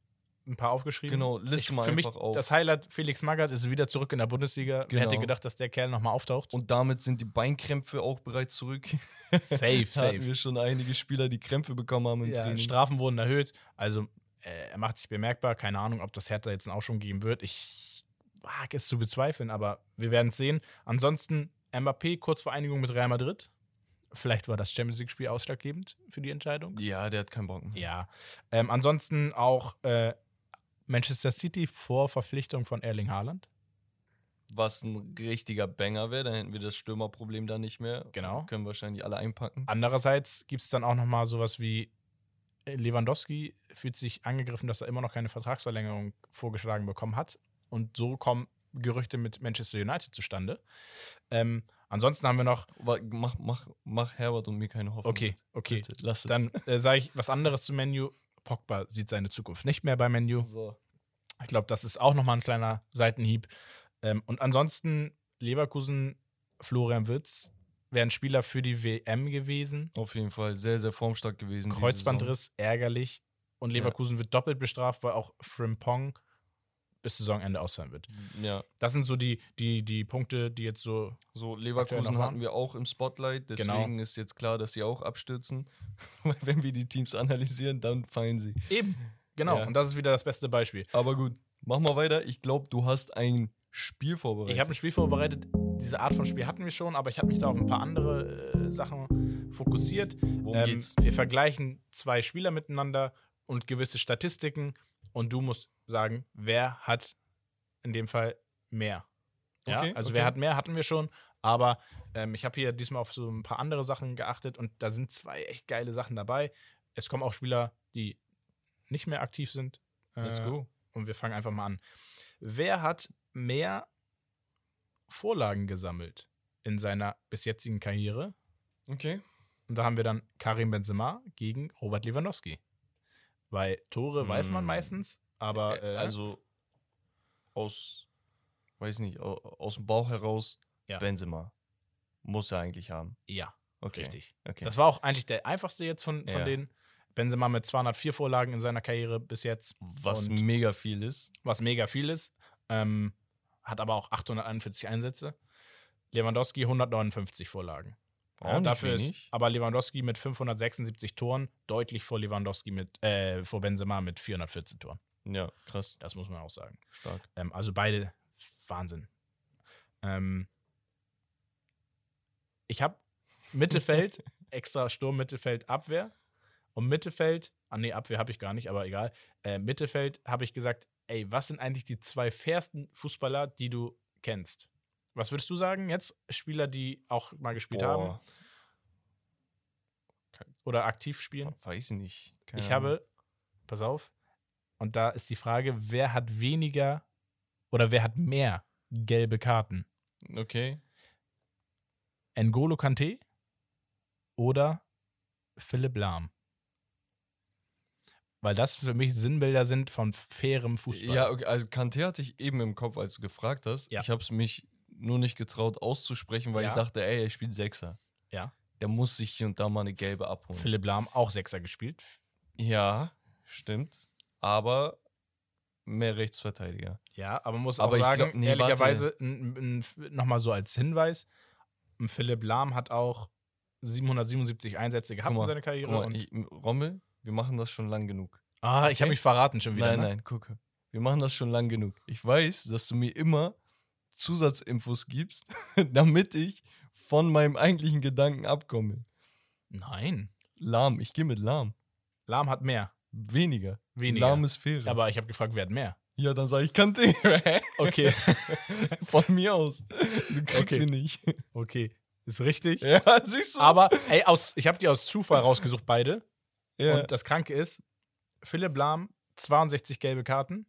B: ein paar aufgeschrieben.
A: Genau, liste
B: ich,
A: mal
B: für mich
A: einfach auf.
B: das Highlight, Felix Magath ist wieder zurück in der Bundesliga. Wer hätte
A: Genau.
B: gedacht, dass der Kerl nochmal auftaucht?
A: Und damit sind die Beinkrämpfe auch bereits zurück. <laughs>
B: safe,
A: Da <laughs> hatten
B: safe.
A: wir schon einige Spieler, die Krämpfe bekommen haben im
B: Ja,
A: Training.
B: Strafen wurden erhöht. Also äh, er macht sich bemerkbar. Keine Ahnung, ob das Hertha jetzt auch schon geben wird. Ich wage es zu bezweifeln, aber wir werden es sehen. Ansonsten Mbappé kurz vor Einigung mit Real Madrid. Vielleicht war das Champions League-Spiel ausschlaggebend für die Entscheidung.
A: Ja, der hat keinen Bock.
B: Ja. Ähm, ansonsten auch äh, Manchester City vor Verpflichtung von Erling Haaland.
A: Was ein richtiger Banger wäre, dann hätten wir das Stürmerproblem da nicht mehr.
B: Genau.
A: Können wahrscheinlich alle einpacken.
B: Andererseits gibt es dann auch nochmal sowas wie äh, Lewandowski fühlt sich angegriffen, dass er immer noch keine Vertragsverlängerung vorgeschlagen bekommen hat. Und so kommen Gerüchte mit Manchester United zustande. Ähm, ansonsten haben wir noch,
A: mach, mach, mach Herbert und mir keine Hoffnung.
B: okay, okay,
A: Bitte, lass es.
B: dann äh, sage ich was anderes zu Menu. Pogba sieht seine Zukunft nicht mehr bei Menu.
A: So.
B: Ich glaube, das ist auch nochmal ein kleiner Seitenhieb. Ähm, und ansonsten Leverkusen, Florian Witz, wäre ein Spieler für die WM gewesen.
A: Auf jeden Fall sehr, sehr formstark gewesen.
B: Kreuzbandriss, ärgerlich. Und Leverkusen wird doppelt bestraft, weil auch Frimpong bis Saisonende aus sein wird.
A: Ja,
B: Das sind so die, die, die Punkte, die jetzt so.
A: so Leverkusen hatten wir auch im Spotlight, deswegen
B: Genau.
A: ist jetzt klar, dass sie auch abstürzen. <laughs> Weil wenn wir die Teams analysieren, dann fallen sie.
B: Eben. Genau.
A: Ja.
B: Und das ist wieder das beste Beispiel.
A: Aber gut, mach mal weiter. Ich glaube, du hast ein Spiel vorbereitet.
B: Ich habe ein Spiel vorbereitet. Diese Art von Spiel hatten wir schon, aber ich habe mich da auf ein paar andere äh, Sachen fokussiert.
A: Worum
B: Ähm,
A: geht's?
B: wir vergleichen zwei Spieler miteinander und gewisse Statistiken und du musst sagen, wer hat in dem Fall mehr. Ja,
A: Okay,
B: also
A: okay.
B: wer hat mehr, hatten wir schon, aber ähm, ich habe hier diesmal auf so ein paar andere Sachen geachtet und da sind zwei echt geile Sachen dabei. Es kommen auch Spieler, die nicht mehr aktiv sind.
A: Let's
B: Äh,
A: go.
B: Und wir fangen einfach mal an. Wer hat mehr Vorlagen gesammelt in seiner bis jetzigen Karriere?
A: Okay.
B: Und da haben wir dann Karim Benzema gegen Robert Lewandowski. Weil Tore weiß man
A: Hm.
B: meistens, aber
A: Äh, also aus, weiß nicht, au- aus dem Bauch heraus,
B: Ja.
A: Benzema. Muss er eigentlich haben.
B: ja,
A: Okay.
B: richtig.
A: Okay.
B: Das war auch eigentlich der einfachste jetzt von, von
A: Ja.
B: denen. Benzema mit 204 Vorlagen in seiner Karriere bis jetzt,
A: Was
B: und-
A: mega viel ist.
B: was mega viel ist. Ähm, hat aber auch 841 Einsätze. Lewandowski 159 Vorlagen. Ja, dafür ist aber Lewandowski mit 576 Toren deutlich vor Lewandowski mit, äh, vor Benzema mit 414 Toren.
A: Ja, krass.
B: Das muss man auch sagen.
A: Stark.
B: Ähm, also beide Wahnsinn. Ähm, ich habe Mittelfeld, <laughs> extra Sturm, Mittelfeld, Abwehr. Und Mittelfeld, ah nee, Abwehr habe ich gar nicht, aber egal. Äh, Mittelfeld habe ich gesagt, ey, was sind eigentlich die zwei fairsten Fußballer, die du kennst? Was würdest du sagen jetzt? Spieler, die auch mal gespielt haben
A: Boah,
B: oder aktiv spielen?
A: weiß ich nicht. Keine
B: Ich habe, pass auf, und da ist die Frage, wer hat weniger oder wer hat mehr gelbe Karten?
A: Okay.
B: N'Golo Kante oder Philipp Lahm? Weil das für mich Sinnbilder sind von fairem Fußball.
A: Ja, okay, also Kanté hatte ich eben im Kopf, als du gefragt hast.
B: Ja.
A: Ich habe es mich nur nicht getraut auszusprechen, weil
B: Ja.
A: ich dachte, ey, er spielt Sechser.
B: Ja.
A: Der muss sich hier und da mal eine gelbe abholen.
B: Philipp Lahm auch Sechser gespielt.
A: Ja, stimmt. Aber mehr Rechtsverteidiger.
B: Ja, aber man muss
A: Aber
B: auch sagen,
A: glaub- nee,
B: ehrlicherweise, nochmal so als Hinweis, Philipp Lahm hat auch 777 Einsätze gehabt
A: mal,
B: in seiner Karriere.
A: Mal,
B: und,
A: ich, Rommel, wir machen das schon lang genug.
B: ah, ich habe mich verraten schon wieder.
A: nein,
B: ne?
A: nein, gucke. Wir machen das schon lang genug. Ich weiß, dass du mir immer Zusatzinfos gibst, <laughs> damit ich von meinem eigentlichen Gedanken abkomme.
B: Nein.
A: Lahm, ich gehe mit Lahm.
B: Lahm hat mehr.
A: Weniger.
B: Weniger.
A: Fairer.
B: Aber ich habe gefragt, wer hat mehr?
A: ja, dann sage ich Kante. <laughs>
B: Okay. <laughs>
A: Von mir aus. Du kriegst
B: Okay.
A: mich nicht.
B: okay. Ist richtig.
A: Ja, siehst du?
B: Aber, ey, aus, ich habe die aus Zufall rausgesucht, beide.
A: ja.
B: Und das Kranke ist, Philipp Lahm 62 gelbe Karten,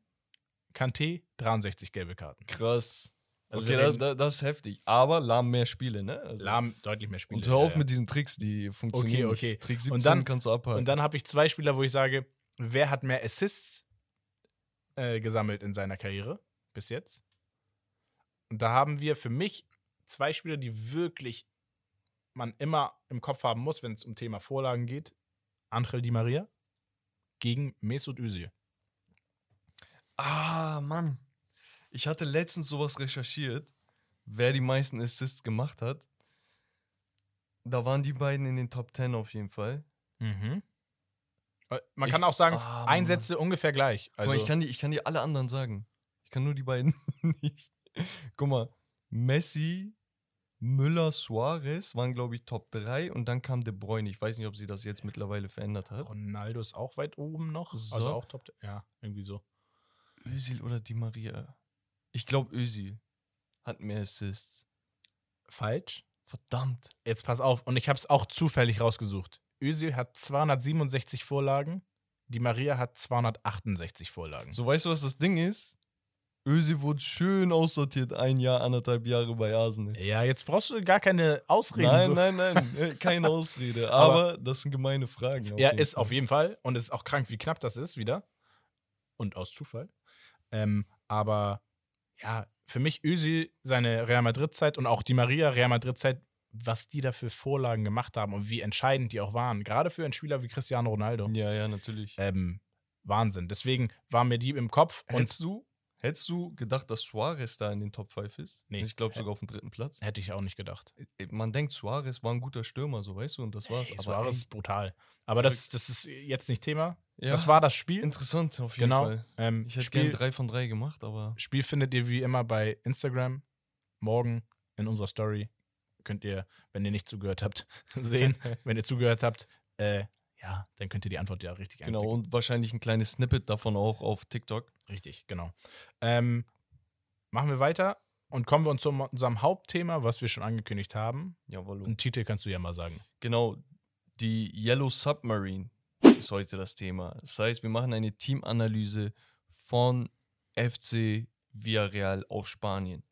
B: Kanté 63 gelbe Karten.
A: krass.
B: Also
A: okay, das, das, das ist heftig. Aber Lahm mehr Spiele, ne? Also,
B: Lahm deutlich mehr Spiele.
A: Und hör auf
B: ja, ja.
A: mit diesen Tricks, die funktionieren.
B: Okay, okay.
A: Trick 17
B: Und dann-
A: kannst du abhalten.
B: Und dann habe ich zwei Spieler, wo ich sage, wer hat mehr Assists äh, gesammelt in seiner Karriere bis jetzt? Und da haben wir für mich zwei Spieler, die wirklich man immer im Kopf haben muss, wenn es um Thema Vorlagen geht. Angel Di Maria gegen Mesut Özil.
A: ah, Mann. Ich hatte letztens sowas recherchiert, wer die meisten Assists gemacht hat. Da waren die beiden in den Top 10 auf jeden Fall.
B: Mhm. Äh, Man
A: Ich-
B: kann auch sagen,
A: Ah.
B: Einsätze ungefähr gleich. Also,
A: mal, ich kann, die, ich kann dir alle anderen sagen. Ich kann nur die beiden <laughs> nicht. Guck mal, Messi, Müller, Suarez waren, glaube ich, Top 3 und dann kam De Bruyne. Ich weiß nicht, ob sie das jetzt mittlerweile verändert hat.
B: Ronaldo ist auch weit oben noch.
A: So.
B: Also auch Top. Ja, irgendwie so.
A: Özil oder Di Maria? Ich glaube, Özil hat mehr Assists.
B: Falsch.
A: Verdammt.
B: Jetzt pass auf, und ich habe es auch zufällig rausgesucht. Özil hat 267 Vorlagen, Di Maria hat 268 Vorlagen.
A: So, weißt du, was das Ding ist? Özil wurde schön aussortiert, ein Jahr, anderthalb Jahre bei Arsenal.
B: Ja, jetzt brauchst du gar keine Ausreden.
A: Nein,
B: so.
A: nein, nein, <laughs> äh, keine Ausrede.
B: Aber-
A: Aber, das sind gemeine Fragen.
B: Ja, ist
A: Fall.
B: auf jeden Fall. Und es ist auch krank, wie knapp das ist wieder. Und aus Zufall. Ähm, aber ja, für mich Özil seine Real Madrid-Zeit und auch die Maria Real Madrid-Zeit, was die da für Vorlagen gemacht haben und wie entscheidend die auch waren, gerade für einen Spieler wie Cristiano Ronaldo.
A: Ja, ja, natürlich.
B: Ähm, Wahnsinn. Deswegen war mir die im Kopf. Und
A: Hättest du, hättest du gedacht, dass Suarez da in den Top 5 ist?
B: Nee.
A: Ich glaube sogar auf dem dritten Platz.
B: hätte ich auch nicht gedacht.
A: Man denkt, Suarez war ein guter Stürmer, so weißt du, und das war's.
B: Ey,
A: aber
B: Suarez
A: ey,
B: ist brutal. Aber das, das ist jetzt nicht Thema.
A: ja,
B: Das war das Spiel.
A: interessant auf jeden
B: Genau.
A: Fall.
B: Ähm,
A: Ich hätte
B: Spiel,
A: gerne drei von drei gemacht, aber
B: Spiel findet ihr wie immer bei Instagram. Morgen in unserer Story könnt ihr, wenn ihr nicht zugehört habt, <laughs> sehen. <laughs> wenn ihr zugehört habt, äh, ja, dann könnt ihr die Antwort ja richtig
A: genau.
B: einklicken.
A: Und wahrscheinlich ein kleines Snippet davon auch auf TikTok.
B: Richtig, genau. Ähm, machen wir weiter und kommen wir uns zu unserem Hauptthema, was wir schon angekündigt haben.
A: Jawohl.
B: Einen Titel kannst du ja mal sagen.
A: Genau, die Yellow Submarine ist heute das Thema. Das heißt, wir machen eine Teamanalyse von FC Villarreal aus Spanien.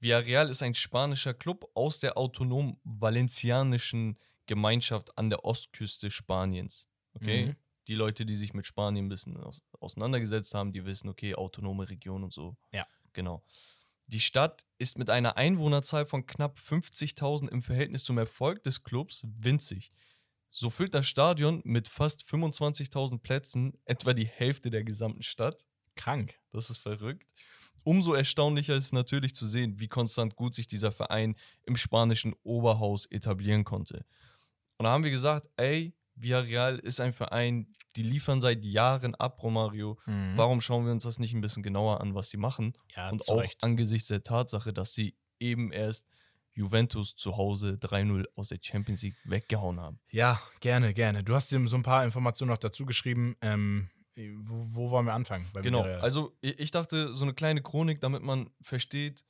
A: Villarreal ist ein spanischer Club aus der autonomen valencianischen Gemeinschaft an der Ostküste Spaniens. Okay?
B: Mhm.
A: Die Leute, die sich mit Spanien ein bisschen aus auseinandergesetzt haben, die wissen, okay, autonome Region und so.
B: Ja.
A: Genau. Die Stadt ist mit einer Einwohnerzahl von knapp 50.000 im Verhältnis zum Erfolg des Clubs winzig. So füllt das Stadion mit fast 25.000 Plätzen etwa die Hälfte der gesamten Stadt.
B: Krank.
A: Das ist verrückt. Umso erstaunlicher ist natürlich zu sehen, wie konstant gut sich dieser Verein im spanischen Oberhaus etablieren konnte. Und da haben wir gesagt, ey, Villarreal ist ein Verein, die liefern seit Jahren ab, Romario.
B: Mhm.
A: Warum schauen wir uns das nicht ein bisschen genauer an, was sie machen?
B: Ja,
A: Und auch
B: Recht.
A: angesichts der Tatsache, dass sie eben erst Juventus zu Hause 3-0 aus der Champions League weggehauen haben.
B: Ja, gerne, gerne. Du hast dir so ein paar Informationen noch dazu geschrieben. Ähm, wo, wo wollen wir anfangen?
A: Genau,
B: Villarreal?
A: also ich dachte, so eine kleine Chronik, damit man versteht,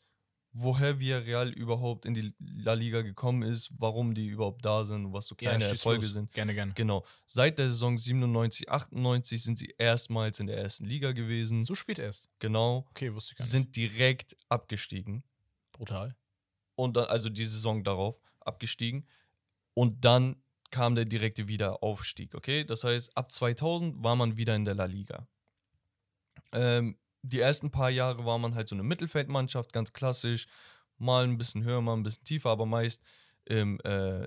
A: woher Villarreal überhaupt in die La Liga gekommen ist, warum die überhaupt da sind und was so kleine
B: schieß
A: Erfolge
B: los.
A: sind.
B: Gerne, gerne.
A: Genau, seit der Saison 97, 98 sind sie erstmals in der ersten Liga gewesen.
B: So spät erst.
A: Genau,
B: Okay, wusste ich gar nicht.
A: sind direkt abgestiegen.
B: Brutal.
A: und dann, also die Saison darauf abgestiegen. Und dann kam der direkte Wiederaufstieg, okay? Das heißt, ab 2000 war man wieder in der La Liga. Ähm, die ersten paar Jahre war man halt so eine Mittelfeldmannschaft, ganz klassisch. Mal ein bisschen höher, mal ein bisschen tiefer, aber meist im äh,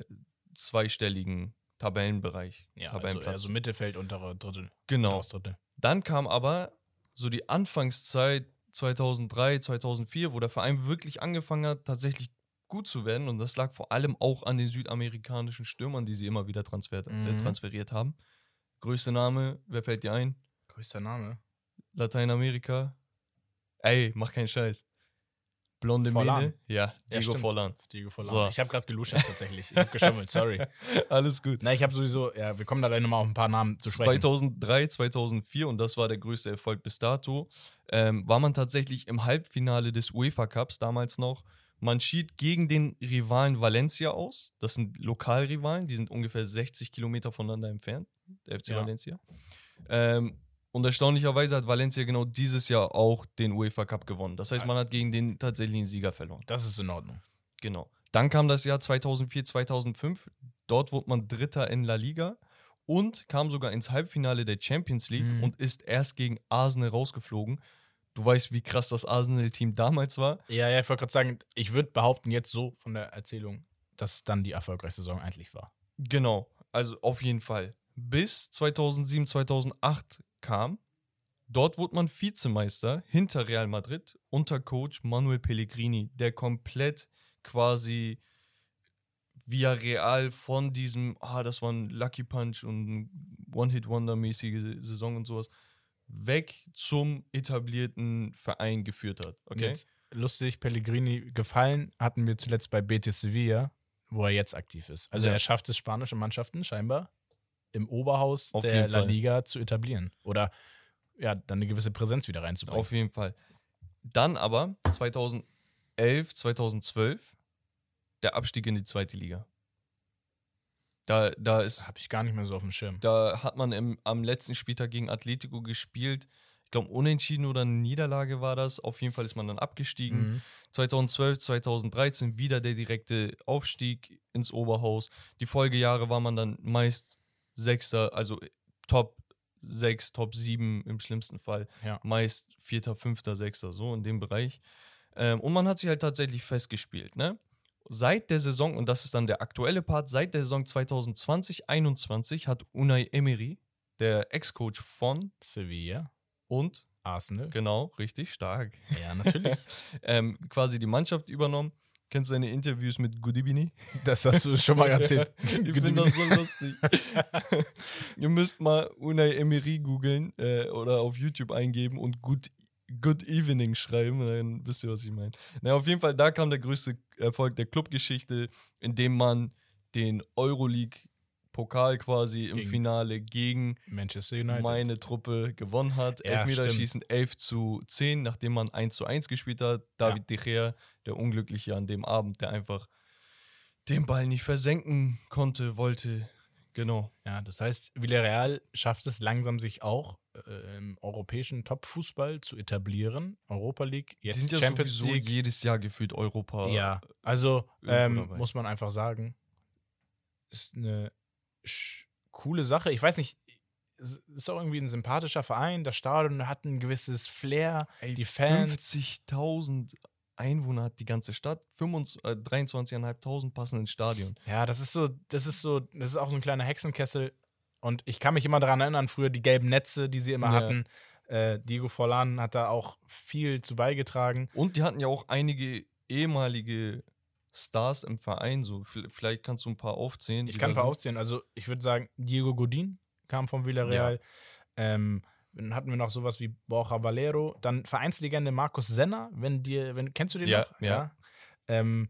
A: zweistelligen Tabellenbereich.
B: Ja, also,
A: Tabellenplatz.
B: also Mittelfeld, untere Drittel.
A: genau.
B: Drittel.
A: Dann kam aber so die Anfangszeit 2003, 2004, wo der Verein wirklich angefangen hat, tatsächlich gut zu werden. Und das lag vor allem auch an den südamerikanischen Stürmern, die sie immer wieder transfer äh,
B: Mhm.
A: transferiert haben. Größter Name, wer fällt dir ein?
B: Größter Name.
A: Lateinamerika? Ey, mach keinen Scheiß. Blonde
B: Forlan.
A: Mähne? Ja, Diego
B: stimmt.
A: Forlan.
B: Diego Forlan.
A: So.
B: Ich habe gerade geluschert tatsächlich. Ich habe geschummelt, sorry. <laughs>
A: Alles gut.
B: Na, ich habe sowieso, ja, wir kommen da gleich nochmal auf ein paar Namen zu sprechen.
A: 2003, 2004, und das war der größte Erfolg bis dato, ähm, war man tatsächlich im Halbfinale des UEFA Cups damals noch. Man schied gegen den Rivalen Valencia aus. Das sind Lokalrivalen, die sind ungefähr 60 Kilometer voneinander entfernt, der FC
B: Ja.
A: Valencia. Ähm, und erstaunlicherweise hat Valencia genau dieses Jahr auch den UEFA Cup gewonnen. Das heißt, man hat gegen den tatsächlichen Sieger verloren.
B: Das ist in Ordnung.
A: Genau. Dann kam das Jahr 2004, 2005. Dort wurde man Dritter in La Liga und kam sogar ins Halbfinale der Champions League
B: Mhm.
A: und ist erst gegen Arsenal rausgeflogen. Du weißt, wie krass das Arsenal-Team damals war.
B: Ja, ja, ich wollte gerade sagen, ich würde behaupten, jetzt so von der Erzählung, dass dann die erfolgreichste Saison eigentlich war.
A: Genau, also auf jeden Fall. Bis 2007, 2008 kam. Dort wurde man Vizemeister hinter Real Madrid unter Coach Manuel Pellegrini, der komplett quasi via Real von diesem, ah, das war ein Lucky Punch und One-Hit-Wonder-mäßige Saison und sowas, weg zum etablierten Verein geführt hat. Okay.
B: Jetzt, lustig, Pellegrini gefallen hatten wir zuletzt bei Betis Sevilla, wo er jetzt aktiv ist. Also
A: Ja.
B: er schafft es, spanische Mannschaften scheinbar im Oberhaus
A: Auf
B: der La
A: Fall.
B: Liga zu etablieren. Oder ja, dann eine gewisse Präsenz wieder reinzubringen.
A: Auf jeden Fall. Dann aber 2011, 2012 der Abstieg in die zweite Liga. Da, da,
B: das habe ich gar nicht mehr so auf dem Schirm.
A: da hat man im, am letzten Spieltag gegen Atletico gespielt. Ich glaube, unentschieden oder eine Niederlage war das. Auf jeden Fall ist man dann abgestiegen.
B: Mhm.
A: 2012, 2013 wieder der direkte Aufstieg ins Oberhaus. Die Folgejahre war man dann meist Sechster, also Top 6, Top 7 im schlimmsten Fall.
B: Ja.
A: Meist Vierter, Fünfter, Sechster, so in dem Bereich. Ähm, und man hat sich halt tatsächlich festgespielt, ne? Seit der Saison, und das ist dann der aktuelle Part, seit der Saison 2020-21 hat Unai Emery, der Ex-Coach von
B: Sevilla,
A: und,
B: Arsenal.
A: genau, richtig stark,
B: Ja, natürlich. <laughs>
A: ähm, quasi die Mannschaft übernommen. Kennst du seine Interviews mit Goodibini?
B: das hast du schon mal <laughs> erzählt.
A: ich finde das so lustig. <laughs> Ihr müsst mal Unai Emery googeln äh, oder auf YouTube eingeben und Good, Good Evening schreiben, dann wisst ihr, was ich meine. Na, auf jeden Fall, da kam der größte Erfolg der Clubgeschichte, indem man den Euroleague-Pokal quasi im
B: Gegen-
A: Finale gegen
B: Manchester United.
A: meine Truppe gewonnen hat.
B: Ja,
A: Elfmeterschießen 11 zu 10, nachdem man 1 zu 1 gespielt hat. David De Gea, der Unglückliche an dem Abend, der einfach den Ball nicht versenken konnte, wollte. Genau.
B: Ja, das heißt, Villarreal schafft es langsam, sich auch äh, im europäischen Top-Fußball zu etablieren. Europa League, jetzt
A: Die sind ja
B: Champions
A: sowieso
B: League.
A: jedes Jahr gefühlt Europa.
B: Ja, also ähm, muss man einfach sagen, ist eine coole Sache. Ich weiß nicht, es ist auch irgendwie ein sympathischer Verein. Das Stadion hat ein gewisses Flair.
A: Ey,
B: die Fans.
A: 50.000 Einwohner hat die ganze Stadt. 25 äh, 23.500 passen ins Stadion.
B: Ja, das ist so, das ist so, das ist auch so ein kleiner Hexenkessel. Und ich kann mich immer daran erinnern, früher die gelben Netze, die sie immer
A: Ja.
B: hatten. Äh, Diego Forlan hat da auch viel zu beigetragen.
A: Und die hatten ja auch einige ehemalige Stars im Verein. So, vielleicht kannst du ein paar aufzählen.
B: Ich kann ein paar aufzählen. Also ich würde sagen, Diego Godin kam vom Villarreal. Ähm, dann hatten wir noch sowas wie Borja Valero. Dann Vereinslegende Markus Senna, wenn dir, wenn, kennst du den
A: Ja,
B: noch?
A: ja.
B: Ähm,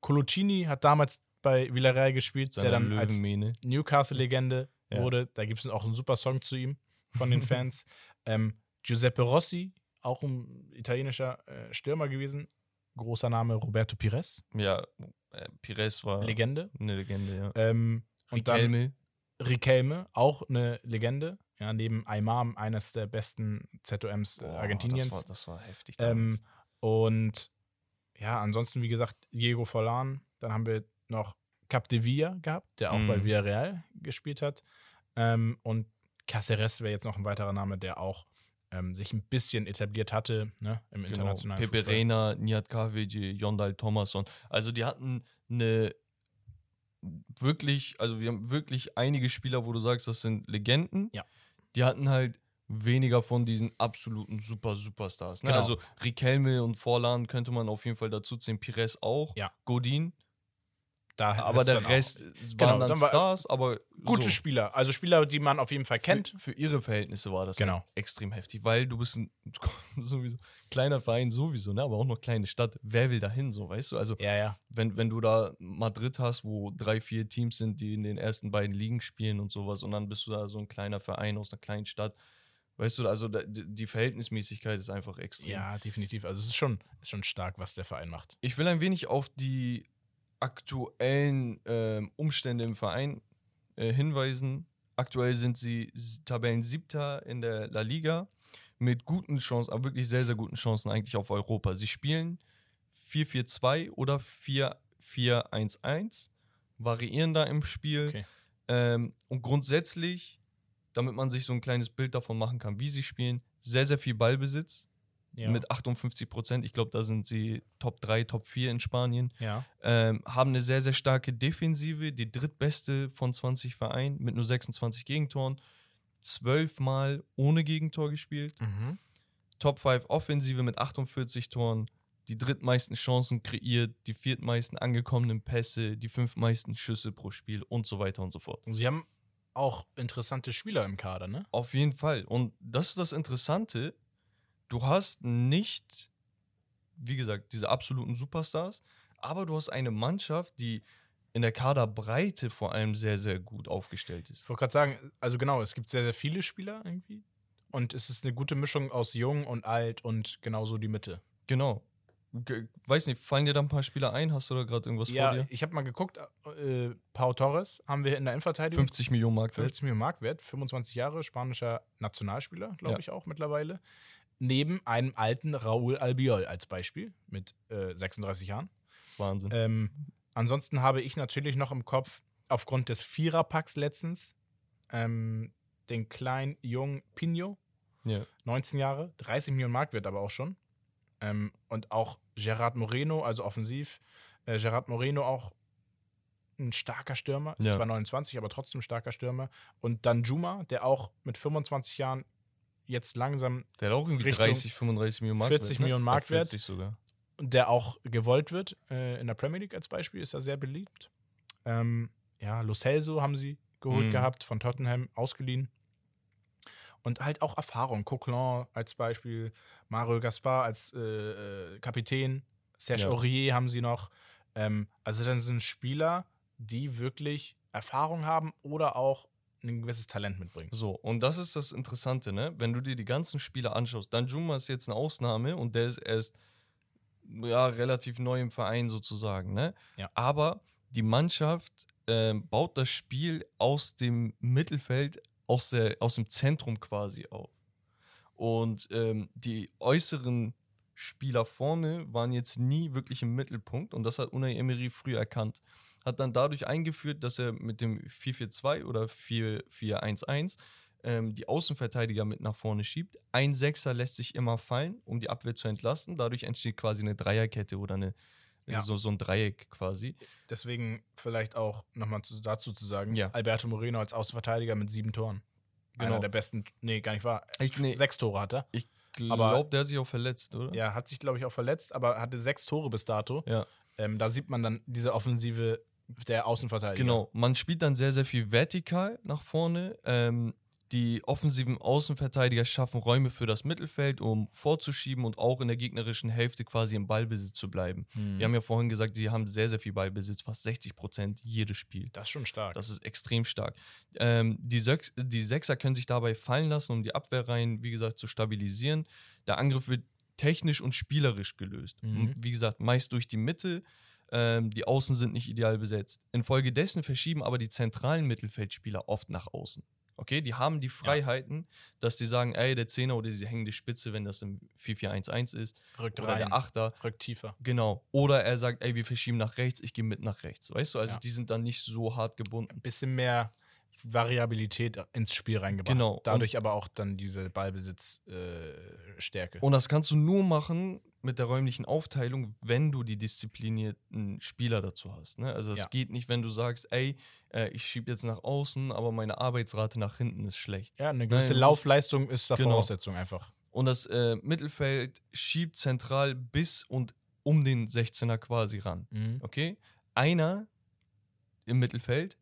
B: Coloccini hat damals bei Villarreal gespielt,
A: Seine
B: der dann als. Newcastle-Legende
A: Ja.
B: wurde. Da gibt es auch einen super Song zu ihm von den <laughs> Fans. ähm, Giuseppe Rossi, auch ein italienischer äh, Stürmer gewesen. Großer Name Roberto Pires,
A: Ja, äh, Pires war
B: Legende.
A: eine Legende, ja.
B: Ähm, und dann
A: Riquelme,
B: Riquelme, auch eine Legende. Ja, neben Aymar, eines der besten ZOMs äh,
A: Boah,
B: Argentiniens.
A: Das war, das war heftig
B: ähm, und ja, ansonsten, wie gesagt, Diego Forlan. Dann haben wir noch Capdevilla gehabt, der auch
A: Mhm.
B: bei Villarreal gespielt hat. Ähm, und Caceres wäre jetzt noch ein weiterer Name, der auch ähm, sich ein bisschen etabliert hatte ne, im
A: genau.
B: internationalen
A: Pepe
B: Fußball.
A: Reina, Nihat Kahveci, Jondal Thomasson. Also die hatten eine wirklich, also wir haben wirklich einige Spieler, wo du sagst, das sind Legenden.
B: Ja.
A: Die hatten halt weniger von diesen absoluten Super Superstars. Ne?
B: Genau.
A: Also Riquelme und Forlan könnte man auf jeden Fall dazu zählen, Pires auch,
B: Ja.
A: Godin,
B: Da
A: aber der
B: dann auch.
A: Rest waren
B: Genau,
A: dann
B: war-
A: Stars, aber
B: Gute
A: so.
B: Spieler, also Spieler, die man auf jeden Fall kennt.
A: Für, für ihre Verhältnisse war das
B: Genau.
A: extrem heftig, weil du bist ein <laughs> sowieso kleiner Verein sowieso, ne? aber auch noch kleine Stadt. Wer will da hin, so, weißt du? Also,
B: Ja, ja.
A: wenn, wenn du da Madrid hast, wo drei, vier Teams sind, die in den ersten beiden Ligen spielen und sowas, und dann bist du da so ein kleiner Verein aus einer kleinen Stadt, weißt du, also die Verhältnismäßigkeit ist einfach extrem.
B: Ja, definitiv. Also es ist schon, ist schon stark, was der Verein macht.
A: Ich will ein wenig auf die aktuellen ähm, Umstände im Verein äh, hinweisen. Aktuell sind sie s- Tabellensiebter in der La Liga mit guten Chancen, aber wirklich sehr, sehr guten Chancen eigentlich auf Europa. Sie spielen 4-4-2 oder 4-4-1-1, variieren da im Spiel.
B: Okay.
A: Ähm, und grundsätzlich, damit man sich so ein kleines Bild davon machen kann, wie sie spielen, sehr, sehr viel Ballbesitz
B: Ja.
A: mit 58 Prozent. Ich glaube, da sind sie Top 3, Top 4 in Spanien.
B: ja.
A: Ähm, haben eine sehr, sehr starke Defensive, die drittbeste von 20 Vereinen mit nur 26 Gegentoren. Zwölfmal ohne Gegentor gespielt.
B: Mhm.
A: Top 5 Offensive mit 48 Toren. Die drittmeisten Chancen kreiert, die viertmeisten angekommenen Pässe, die fünfmeisten Schüsse pro Spiel und so weiter und so fort.
B: Sie haben auch interessante Spieler im Kader, ne?
A: Auf jeden Fall. Und das ist das Interessante. Du hast nicht, wie gesagt, diese absoluten Superstars, aber du hast eine Mannschaft, die in der Kaderbreite vor allem sehr, sehr gut aufgestellt ist.
B: Ich wollte gerade sagen, also genau, es gibt sehr, sehr viele Spieler irgendwie. Und es ist eine gute Mischung aus jung und alt und genauso die Mitte.
A: Genau. Ge weiß nicht, fallen dir da ein paar Spieler ein? Hast du da gerade irgendwas
B: ja,
A: vor dir?
B: ich habe mal geguckt, äh, Pau Torres haben wir in der Innenverteidigung.
A: 50 Millionen Mark wert.
B: 50 Millionen Mark wert, 25 Jahre, spanischer Nationalspieler, glaube
A: Ja.
B: ich auch mittlerweile. Neben einem alten Raúl Albiol als Beispiel mit äh, 36 Jahren.
A: Wahnsinn.
B: Ähm, ansonsten habe ich natürlich noch im Kopf, aufgrund des Viererpacks letztens, ähm, den kleinen jungen Pino,
A: Ja.
B: 19 Jahre, 30 Millionen Mark wird aber auch schon. Ähm, und auch Gerard Moreno, also offensiv. Äh, Gerard Moreno auch ein starker Stürmer, ist
A: Ja.
B: zwar 29, aber trotzdem starker Stürmer. Und dann Juma, der auch mit 25 Jahren jetzt langsam,
A: Der hat auch irgendwie
B: Richtung
A: 30, 35 Millionen Mark
B: 40
A: ne?
B: Millionen Marktwert.
A: 40 sogar.
B: der auch gewollt wird. Äh, in der Premier League als Beispiel ist er sehr beliebt. Ähm, ja, Lo Celso haben sie geholt
A: Mhm.
B: gehabt, von Tottenham ausgeliehen. Und halt auch Erfahrung. Coquelin als Beispiel, Mario Gaspar als äh, äh, Kapitän, Serge
A: Ja.
B: Aurier haben sie noch. Ähm, also das sind Spieler, die wirklich Erfahrung haben oder auch ein gewisses Talent mitbringen.
A: So, und das ist das Interessante, ne? Wenn du dir die ganzen Spieler anschaust, Danjuma ist jetzt eine Ausnahme und der ist erst ja, relativ neu im Verein sozusagen, ne?
B: Ja.
A: Aber die Mannschaft ähm, baut das Spiel aus dem Mittelfeld, aus, der, aus dem Zentrum quasi auf. Und ähm, die äußeren Spieler vorne waren jetzt nie wirklich im Mittelpunkt und das hat Unai Emery früh erkannt. Hat dann dadurch eingeführt, dass er mit dem 4-4-2 oder 4-4-1-1 ähm, die Außenverteidiger mit nach vorne schiebt. Ein Sechser lässt sich immer fallen, um die Abwehr zu entlasten. Dadurch entsteht quasi eine Dreierkette oder eine,
B: Ja.
A: so, so ein Dreieck quasi.
B: Deswegen vielleicht auch nochmal zu, dazu zu sagen,
A: Ja.
B: Alberto Moreno als Außenverteidiger mit sieben Toren.
A: Genau.
B: Einer der besten, nee, gar nicht wahr.
A: Ich- nee.
B: Sechs Tore hat er.
A: Ich glaube, der hat sich auch verletzt, oder?
B: Ja, hat sich, glaube ich, auch verletzt, aber hatte sechs Tore bis dato.
A: Ja.
B: Ähm, da sieht man dann diese Offensive der Außenverteidiger.
A: Genau, man spielt dann sehr, sehr viel vertikal nach vorne. Ähm, die offensiven Außenverteidiger schaffen Räume für das Mittelfeld, um vorzuschieben und auch in der gegnerischen Hälfte quasi im Ballbesitz zu bleiben.
B: Hm.
A: Wir haben ja vorhin gesagt, sie haben sehr, sehr viel Ballbesitz, fast 60 Prozent jedes Spiel.
B: Das ist schon stark.
A: Das ist extrem stark. Ähm, die, Sechs, die Sechser können sich dabei fallen lassen, um die Abwehrreihen, wie gesagt, zu stabilisieren. Der Angriff wird technisch und spielerisch gelöst.
B: Mhm.
A: Wie gesagt, meist durch die Mitte. Ähm, die Außen sind nicht ideal besetzt. Infolgedessen verschieben aber die zentralen Mittelfeldspieler oft nach außen. Okay, die haben die Freiheiten, dass die sagen, ey, der Zehner oder die hängende Spitze, wenn das im 4-4-1-1 ist,
B: Rückt
A: oder
B: rein,
A: der Achter,
B: rückt tiefer.
A: genau. Oder er sagt, ey, wir verschieben nach rechts, ich gehe mit nach rechts. Weißt du, also
B: Ja.
A: die sind dann nicht so hart gebunden.
B: Ein bisschen mehr Variabilität ins Spiel reingebracht.
A: Genau.
B: Dadurch aber auch dann diese Ballbesitzstärke.
A: Und das kannst du nur machen mit der räumlichen Aufteilung, wenn du die disziplinierten Spieler dazu hast. Ne? Also es
B: Ja.
A: geht nicht, wenn du sagst, ey, äh, ich schiebe jetzt nach außen, aber meine Arbeitsrate nach hinten ist schlecht.
B: ja, eine gewisse
A: Nein,
B: Laufleistung ist da
A: Genau.
B: Voraussetzung einfach.
A: Und das äh, Mittelfeld schiebt zentral bis und um den 16er quasi ran.
B: Mhm.
A: Okay? Einer im Mittelfeld,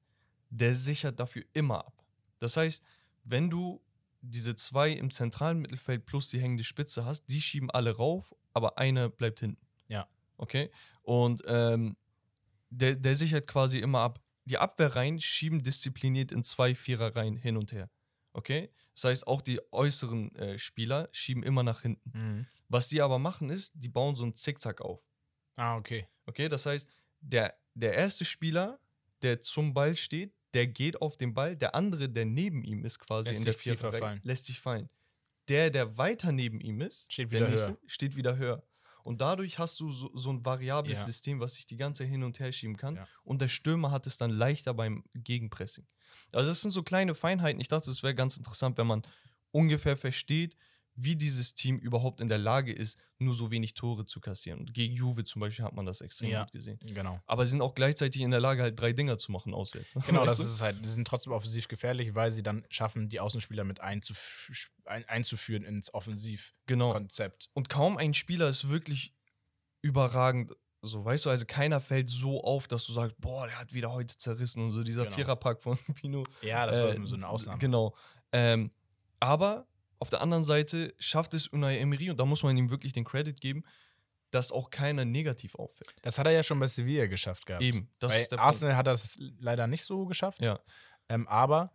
A: der sichert dafür immer ab. Das heißt, wenn du diese zwei im zentralen Mittelfeld plus die hängende Spitze hast, die schieben alle rauf, aber einer bleibt hinten.
B: Ja.
A: Okay? Und ähm, der, der sichert quasi immer ab. Die Abwehrreihen schieben diszipliniert in zwei Viererreihen hin und her. Okay? Das heißt, auch die äußeren äh, Spieler schieben immer nach hinten.
B: Mhm.
A: Was die aber machen ist, die bauen so einen Zickzack auf.
B: Ah, okay.
A: Okay, das heißt, der, der erste Spieler, der zum Ball steht, der geht auf den Ball, der andere, der neben ihm ist quasi
B: Lässt
A: in der Viererreihe, lässt sich fallen. Der, der weiter neben ihm ist,
B: Steht
A: der
B: wieder
A: nächste,
B: höher.
A: steht wieder höher. Und dadurch hast du so, so ein variables
B: Ja.
A: System, was sich die ganze Zeit hin und her schieben kann.
B: Ja.
A: Und der Stürmer hat es dann leichter beim Gegenpressing. Also das sind so kleine Feinheiten. Ich dachte, es wäre ganz interessant, wenn man ungefähr versteht, wie dieses Team überhaupt in der Lage ist, nur so wenig Tore zu kassieren. Und gegen Juve zum Beispiel hat man das extrem
B: Ja.
A: gut gesehen.
B: Genau.
A: Aber sie sind auch gleichzeitig in der Lage, halt drei Dinger zu machen auswärts. <laughs>
B: Genau,
A: Weißt
B: das
A: du?
B: ist es halt. Die sind trotzdem offensiv gefährlich, weil sie dann schaffen, die Außenspieler mit einzuf ein einzuführen ins
A: Genau.
B: Offensivkonzept.
A: Und kaum ein Spieler ist wirklich überragend. So, weißt du, also keiner fällt so auf, dass du sagst, boah, der hat wieder heute zerrissen und so. Dieser
B: Genau.
A: Viererpack von <laughs> Pino.
B: Ja, das
A: Äh,
B: war so eine Ausnahme.
A: Genau. Ähm, aber auf der anderen Seite schafft es Unai Emery, und da muss man ihm wirklich den Credit geben, dass auch keiner negativ auffällt.
B: Das hat er ja schon bei Sevilla geschafft gehabt.
A: Eben, das
B: Arsenal hat er es leider nicht so geschafft.
A: Ja.
B: Ähm, aber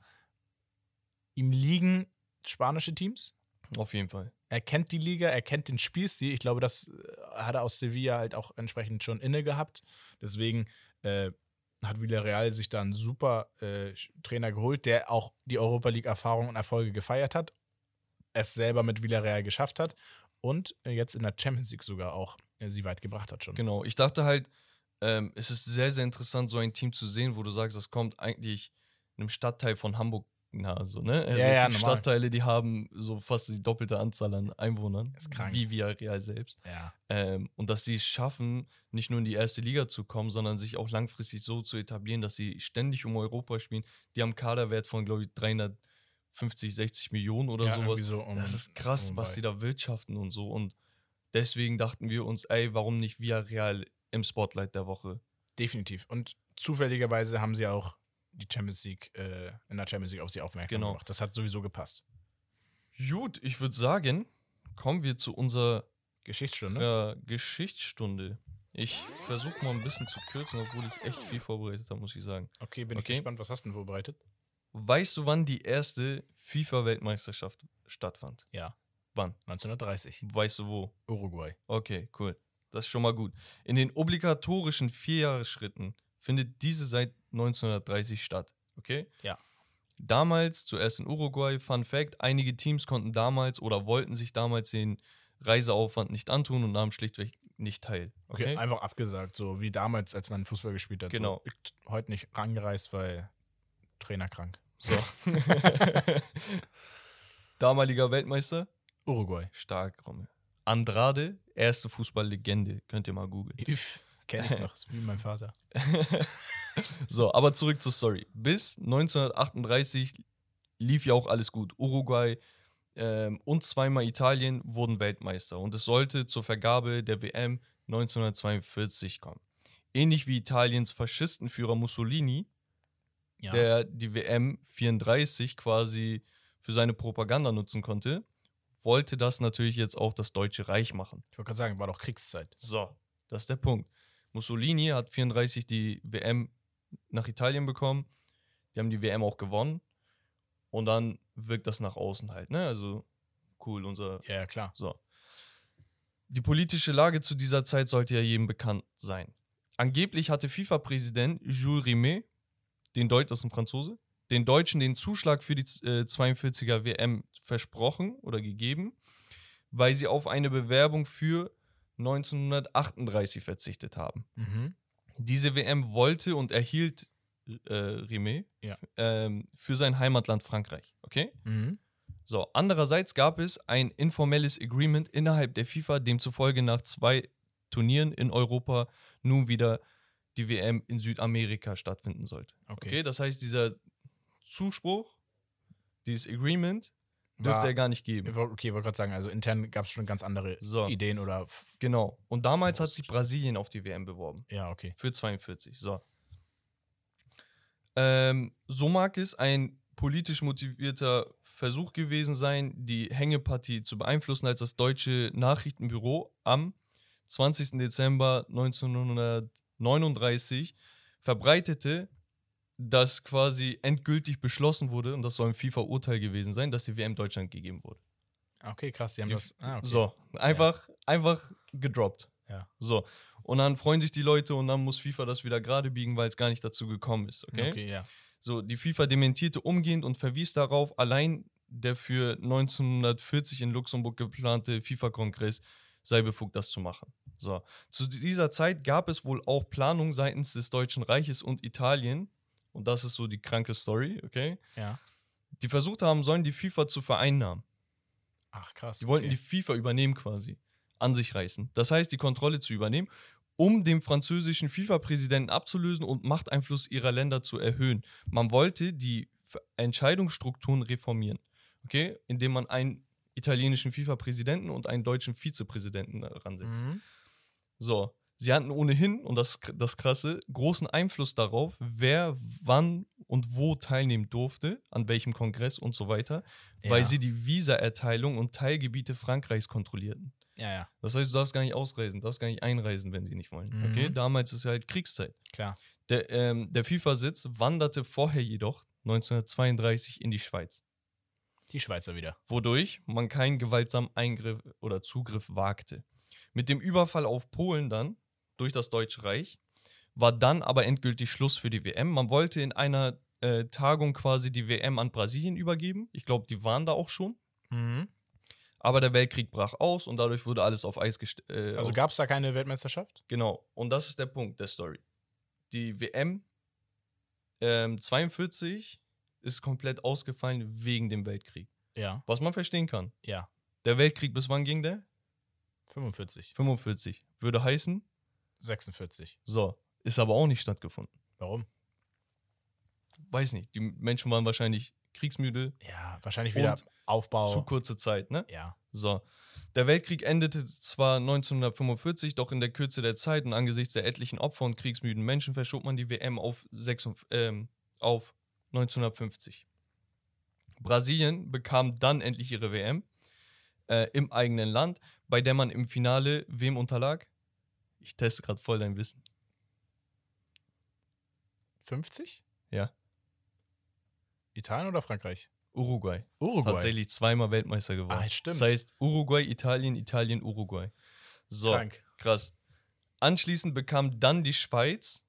B: ihm liegen spanische Teams.
A: Punkt. Auf jeden Fall.
B: Er kennt die Liga, er kennt den Spielstil. Ich glaube, das äh, hat er aus Sevilla halt auch entsprechend schon inne gehabt. Deswegen äh, hat Villarreal sich da einen super äh, Trainer geholt, der auch die Europa League-Erfahrung und Erfolge gefeiert hat, es selber mit Villarreal geschafft hat und äh, jetzt in der Champions League sogar auch äh, sie weit gebracht hat schon.
A: Genau. Ich dachte halt, ähm, es ist sehr, sehr interessant, so ein Team zu sehen, wo du sagst, das kommt eigentlich einem Stadtteil von Hamburg nah, so, ne? Also
B: Ja,
A: es
B: ja,
A: gibt
B: normal.
A: Stadtteile, die haben so fast die doppelte Anzahl an Einwohnern,
B: Ist krank.
A: wie Villarreal selbst.
B: Ja.
A: Ähm, und dass sie es schaffen, nicht nur in die erste Liga zu kommen, sondern sich auch langfristig so zu etablieren, dass sie ständig um Europa spielen. Die haben Kaderwert von, glaube ich, 350, 60 Millionen oder
B: ja,
A: sowas.
B: so um,
A: das ist krass,
B: um
A: was die da wirtschaften und so. Und deswegen dachten wir uns, ey, warum nicht Villarreal im Spotlight der Woche?
B: Definitiv. Und zufälligerweise haben sie auch die Champions League, äh, in der Champions League auf sie aufmerksam
A: Genau.
B: gemacht. Das hat sowieso gepasst.
A: Gut, ich würde sagen, kommen wir zu unserer
B: Geschichtsstunde.
A: äh, Geschichtsstunde. Ich versuche mal ein bisschen zu kürzen, obwohl ich echt viel vorbereitet habe, muss ich sagen.
B: Okay, bin
A: Okay.
B: ich gespannt. Was hast du denn vorbereitet?
A: Weißt du, wann die erste FIFA-Weltmeisterschaft stattfand?
B: Ja.
A: Wann?
B: 1930.
A: Weißt du wo?
B: Uruguay.
A: Okay, cool. Das ist schon mal gut. In den obligatorischen Vierjahresschritten findet diese seit 1930 statt. Okay?
B: Ja.
A: Damals, zuerst in Uruguay, Fun Fact: einige Teams konnten damals oder wollten sich damals den Reiseaufwand nicht antun und nahmen schlichtweg nicht teil.
B: Okay,
A: Okay?
B: einfach abgesagt, so wie damals, als man Fußball gespielt hat.
A: Genau.
B: So, heute nicht angereist, weil Trainer krank.
A: So. <laughs> Damaliger Weltmeister?
B: Uruguay.
A: Stark, Rommel. Andrade, erste Fußballlegende. Könnt ihr mal googeln.
B: Kenn ich noch, ist wie mein Vater. <laughs>
A: So, aber zurück zur Story. Bis 1938 lief ja auch alles gut. Uruguay ähm, und zweimal Italien wurden Weltmeister und es sollte zur Vergabe der WM 1942 kommen. Ähnlich wie Italiens Faschistenführer Mussolini,
B: Ja.
A: der die WM 34 quasi für seine Propaganda nutzen konnte, wollte das natürlich jetzt auch das Deutsche Reich machen.
B: ich wollte gerade sagen, war doch Kriegszeit.
A: So, das ist der Punkt. Mussolini hat 34 die WM nach Italien bekommen. Die haben die WM auch gewonnen. Und dann wirkt das nach außen halt, ne? Also cool, unser.
B: Ja, ja, klar.
A: So. Die politische Lage zu dieser Zeit sollte ja jedem bekannt sein. Angeblich hatte FIFA-Präsident Jules Rimet, den Deutsch, das ist ein Franzose, den Deutschen den Zuschlag für die äh, 42er WM versprochen oder gegeben, weil sie auf eine Bewerbung für 1938 verzichtet haben.
B: Mhm.
A: Diese WM wollte und erhielt äh, Rimet
B: Ja.
A: ähm, für sein Heimatland Frankreich. Okay?
B: Mhm.
A: So, andererseits gab es ein informelles Agreement innerhalb der FIFA, demzufolge nach zwei Turnieren in Europa nun wieder die WM in Südamerika stattfinden sollte.
B: Okay.
A: Okay, das heißt, dieser Zuspruch, dieses Agreement, dürfte
B: War-
A: er gar nicht geben.
B: Okay, ich wollte gerade sagen, also intern gab es schon ganz andere
A: So.
B: Ideen oder.
A: Genau. Und damals hat sich Brasilien auf die WM beworben.
B: Ja, okay.
A: Für 42. So. Ähm, so mag es ein politisch motivierter Versuch gewesen sein, die Hängepartie zu beeinflussen, als das deutsche Nachrichtenbüro am 20. Dezember 1939 verbreitete, dass quasi endgültig beschlossen wurde, und das soll ein FIFA-Urteil gewesen sein, dass die WM Deutschland gegeben wurde.
B: Okay, krass, die haben
A: Die-
B: das. Ah, okay.
A: So, einfach, einfach gedroppt.
B: Ja.
A: So. Und dann freuen sich die Leute und dann muss FIFA das wieder gerade biegen, weil es gar nicht dazu gekommen ist. Okay?
B: Okay, ja.
A: So, die FIFA dementierte umgehend und verwies darauf, allein der für 1940 in Luxemburg geplante FIFA-Kongress sei befugt, das zu machen. So. Zu dieser Zeit gab es wohl auch Planungen seitens des Deutschen Reiches und Italien, und das ist so die kranke Story, okay,
B: Ja.
A: die versucht haben sollen, die FIFA zu vereinnahmen.
B: Ach, krass.
A: Die wollten
B: okay.
A: die FIFA übernehmen quasi, an sich reißen. Das heißt, die Kontrolle zu übernehmen, um den französischen FIFA-Präsidenten abzulösen und Machteinfluss ihrer Länder zu erhöhen. Man wollte die Entscheidungsstrukturen reformieren, okay, indem man einen italienischen FIFA-Präsidenten und einen deutschen Vizepräsidenten ransetzt.
B: Mhm.
A: So, sie hatten ohnehin, und das ist das Krasse, großen Einfluss darauf, wer wann und wo teilnehmen durfte, an welchem Kongress und so weiter, weil
B: Ja.
A: sie die Visaerteilung und Teilgebiete Frankreichs kontrollierten.
B: Ja, ja,
A: Das heißt, du darfst gar nicht ausreisen, du darfst gar nicht einreisen, wenn sie nicht wollen.
B: Mhm.
A: Okay, damals ist halt Kriegszeit.
B: klar.
A: Der, ähm, der FIFA-Sitz wanderte vorher jedoch 1932 in die Schweiz,
B: Die Schweizer wieder.
A: wodurch man keinen gewaltsamen Eingriff oder Zugriff wagte. Mit dem Überfall auf Polen dann durch das Deutsche Reich war dann aber endgültig Schluss für die WM. Man wollte in einer äh, Tagung quasi die WM an Brasilien übergeben. Ich glaube, die waren da auch schon.
B: Mhm.
A: Aber der Weltkrieg brach aus und dadurch wurde alles auf Eis gestellt. Äh,
B: Also gab es da keine Weltmeisterschaft?
A: Genau. Und das ist der Punkt der Story. Die WM ähm, 42 ist komplett ausgefallen wegen dem Weltkrieg.
B: Ja,
A: Was man verstehen kann.
B: ja.
A: Der Weltkrieg, bis wann ging der?
B: 45,
A: 45. Würde heißen,
B: 46.
A: so, ist aber auch nicht stattgefunden.
B: Warum?
A: Weiß nicht, die Menschen waren wahrscheinlich kriegsmüde,
B: Ja, wahrscheinlich wieder Aufbau.
A: zu kurze Zeit, ne?
B: Ja,
A: So. Der Weltkrieg endete zwar 1945, doch in der Kürze der Zeit und angesichts der etlichen Opfer und kriegsmüden Menschen verschob man die WM auf, 56, ähm, auf 1950. Brasilien bekam dann endlich ihre WM äh, im eigenen Land, bei der man im Finale wem unterlag? Ich teste gerade voll dein Wissen.
B: 50?
A: Ja.
B: Italien oder Frankreich?
A: Uruguay.
B: Uruguay.
A: Tatsächlich zweimal Weltmeister geworden.
B: Ah, stimmt.
A: Das heißt Uruguay, Italien, Italien, Uruguay. So.
B: Krank.
A: Krass. Anschließend bekam dann die Schweiz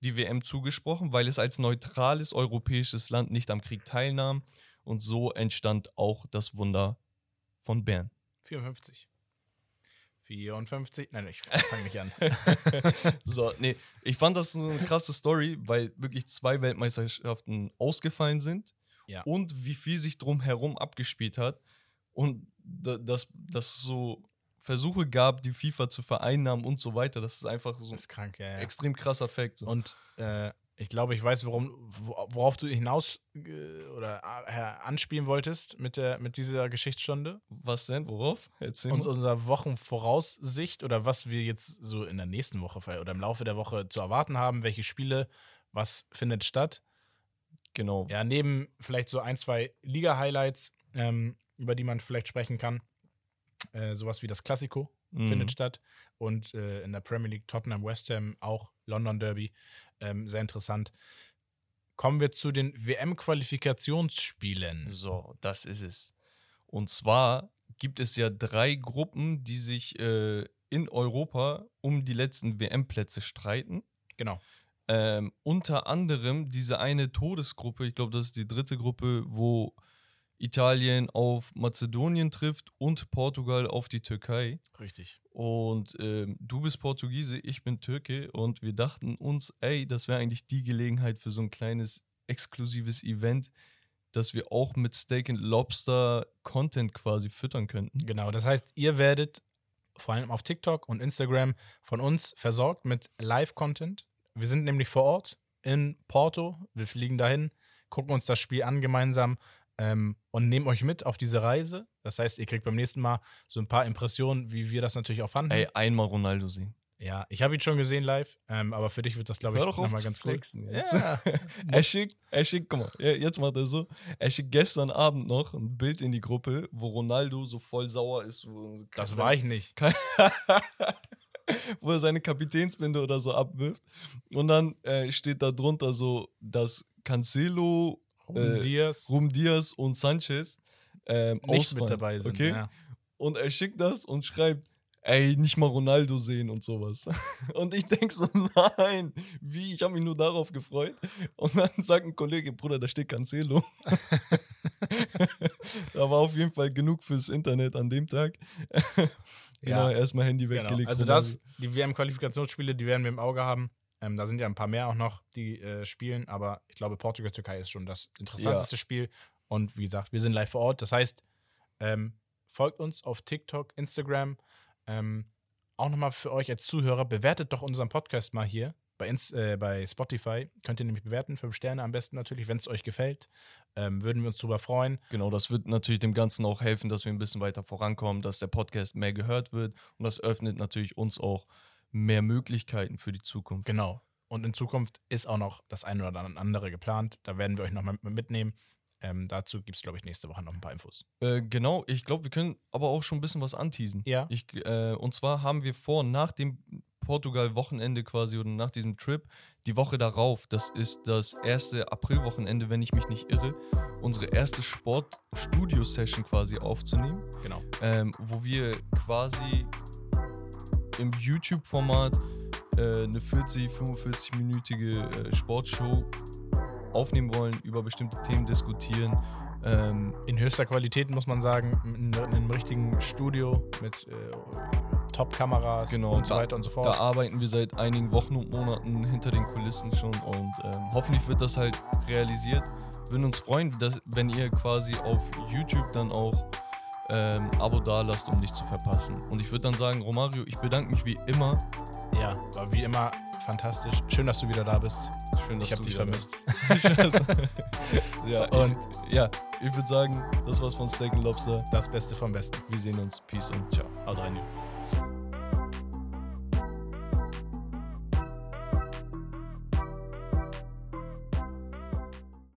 A: die WM zugesprochen, weil es als neutrales europäisches Land nicht am Krieg teilnahm. Und so entstand auch das Wunder von Bern.
B: 54. 54. Nein, ich <laughs> fange nicht an. <laughs>
A: So, nee, ich fand das so eine krasse Story, weil wirklich zwei Weltmeisterschaften ausgefallen sind
B: Ja.
A: und wie viel sich drumherum abgespielt hat und da- dass es so Versuche gab, die FIFA zu vereinnahmen und so weiter. Das ist einfach so ein
B: krank, ja. ja.
A: extrem krasser Fakt. So.
B: Und äh, ich glaube, ich weiß, worum, wo- worauf du hinaus äh, oder äh, anspielen wolltest mit, der, mit dieser Geschichtsstunde.
A: Was denn? Worauf? Erzähl mal.
B: unserer Wochenvoraussicht oder was wir jetzt so in der nächsten Woche oder im Laufe der Woche zu erwarten haben, welche Spiele, was findet statt.
A: Genau.
B: Ja, neben vielleicht so ein, zwei Liga-Highlights, ähm, über die man vielleicht sprechen kann. Äh, sowas wie das Klassiko
A: Mhm.
B: findet statt. Und äh, in der Premier League Tottenham, West Ham, auch London Derby. Ähm, sehr interessant. Kommen wir zu den WM-Qualifikationsspielen.
A: So, das ist es. Und zwar gibt es ja drei Gruppen, die sich äh, in Europa um die letzten WM-Plätze streiten.
B: Genau.
A: Ähm, unter anderem diese eine Todesgruppe, ich glaube, das ist die dritte Gruppe, wo Italien auf Mazedonien trifft und Portugal auf die Türkei.
B: Richtig.
A: Und ähm, du bist Portugiese, ich bin Türke und wir dachten uns, ey, das wäre eigentlich die Gelegenheit für so ein kleines exklusives Event, dass wir auch mit Steak and Lobster Content quasi füttern könnten.
B: Genau. Das heißt, ihr werdet vor allem auf TikTok und Instagram von uns versorgt mit Live-Content. Wir sind nämlich vor Ort in Porto. Wir fliegen dahin, gucken uns das Spiel an gemeinsam ähm, und nehmen euch mit auf diese Reise. Das heißt, ihr kriegt beim nächsten Mal so ein paar Impressionen, wie wir das natürlich auch fanden.
A: Ey, einmal Ronaldo sehen.
B: Ja, ich habe ihn schon gesehen live, ähm, aber für dich wird das, glaube ich, nochmal ganz cool.
A: flexen jetzt.
B: Ja, <laughs>
A: Er schickt, er schickt, guck mal, jetzt macht er so, er schickt gestern Abend noch ein Bild in die Gruppe, wo Ronaldo so voll sauer ist.
B: Das war ich nicht. <laughs>
A: wo er seine Kapitänsbinde oder so abwirft. Und dann äh, steht da drunter so, dass Cancelo,
B: Ruben
A: Äh,
B: Diaz
A: Rum Diaz und Sanchez ähm,
B: nicht
A: ausfallen,
B: mit dabei sind.
A: Okay?
B: Ja.
A: Und er schickt das und schreibt, ey, nicht mal Ronaldo sehen und sowas. <laughs> Und ich denk so, nein, wie? Ich habe mich nur darauf gefreut. Und dann sagt ein Kollege, Bruder, da steht Cancelo. <laughs> da war auf jeden Fall genug fürs Internet an dem Tag. genau,
B: Ja.
A: erstmal Handy
B: Genau.
A: weggelegt.
B: Also
A: Ronaldo.
B: das, die WM-Qualifikationsspiele, die werden wir im Auge haben. Ähm, da sind ja ein paar mehr auch noch, die äh, spielen, aber ich glaube, Portugal-Türkei ist schon das interessanteste Spiel. Und wie gesagt, wir sind live vor Ort. Das heißt, ähm, folgt uns auf TikTok, Instagram. Ähm, auch nochmal für euch als Zuhörer, bewertet doch unseren Podcast mal hier bei, Ins äh, bei Spotify. Könnt ihr nämlich bewerten, fünf Sterne am besten natürlich, wenn es euch gefällt. Ähm, würden wir uns drüber freuen.
A: Genau, das wird natürlich dem Ganzen auch helfen, dass wir ein bisschen weiter vorankommen, dass der Podcast mehr gehört wird. Und das öffnet natürlich uns auch mehr Möglichkeiten für die Zukunft.
B: Genau. Und in Zukunft ist auch noch das eine oder andere geplant. Da werden wir euch nochmal mitnehmen. Ähm, dazu gibt es, glaube ich, nächste Woche noch ein paar Infos.
A: Äh, genau, ich glaube, wir können aber auch schon ein bisschen was anteasen.
B: Ja.
A: Ich, äh, und zwar haben wir vor, nach dem Portugal-Wochenende quasi oder nach diesem Trip, die Woche darauf, das ist das erste April-Wochenende, wenn ich mich nicht irre, unsere erste Sport-Studio-Session quasi aufzunehmen,
B: Genau.
A: ähm, wo wir quasi im YouTube-Format äh, eine 40, 45-minütige äh, Sportshow aufnehmen wollen, über bestimmte Themen diskutieren. Ähm,
B: In höchster Qualität muss man sagen, in, in einem richtigen Studio mit äh, Top-Kameras
A: Genau,
B: und so
A: da-
B: weiter und so fort.
A: Da arbeiten wir seit einigen Wochen und Monaten hinter den Kulissen schon und ähm, hoffentlich wird das halt realisiert. würden uns freuen, dass, wenn ihr quasi auf YouTube dann auch ähm, Abo da lasst, um nichts zu verpassen. Und ich würde dann sagen, Romario, ich bedanke mich wie immer.
B: Ja, war wie immer fantastisch. Schön, dass du wieder da bist.
A: Schön, dass
B: Ich habe
A: du
B: dich vermisst. <laughs> <laughs>
A: ja,
B: Und-
A: ich, ja, ich würde sagen, das war's von Steak Lobster.
B: Das Beste vom Besten.
A: Wir sehen uns. Peace und ciao.
B: Haut rein jetzt.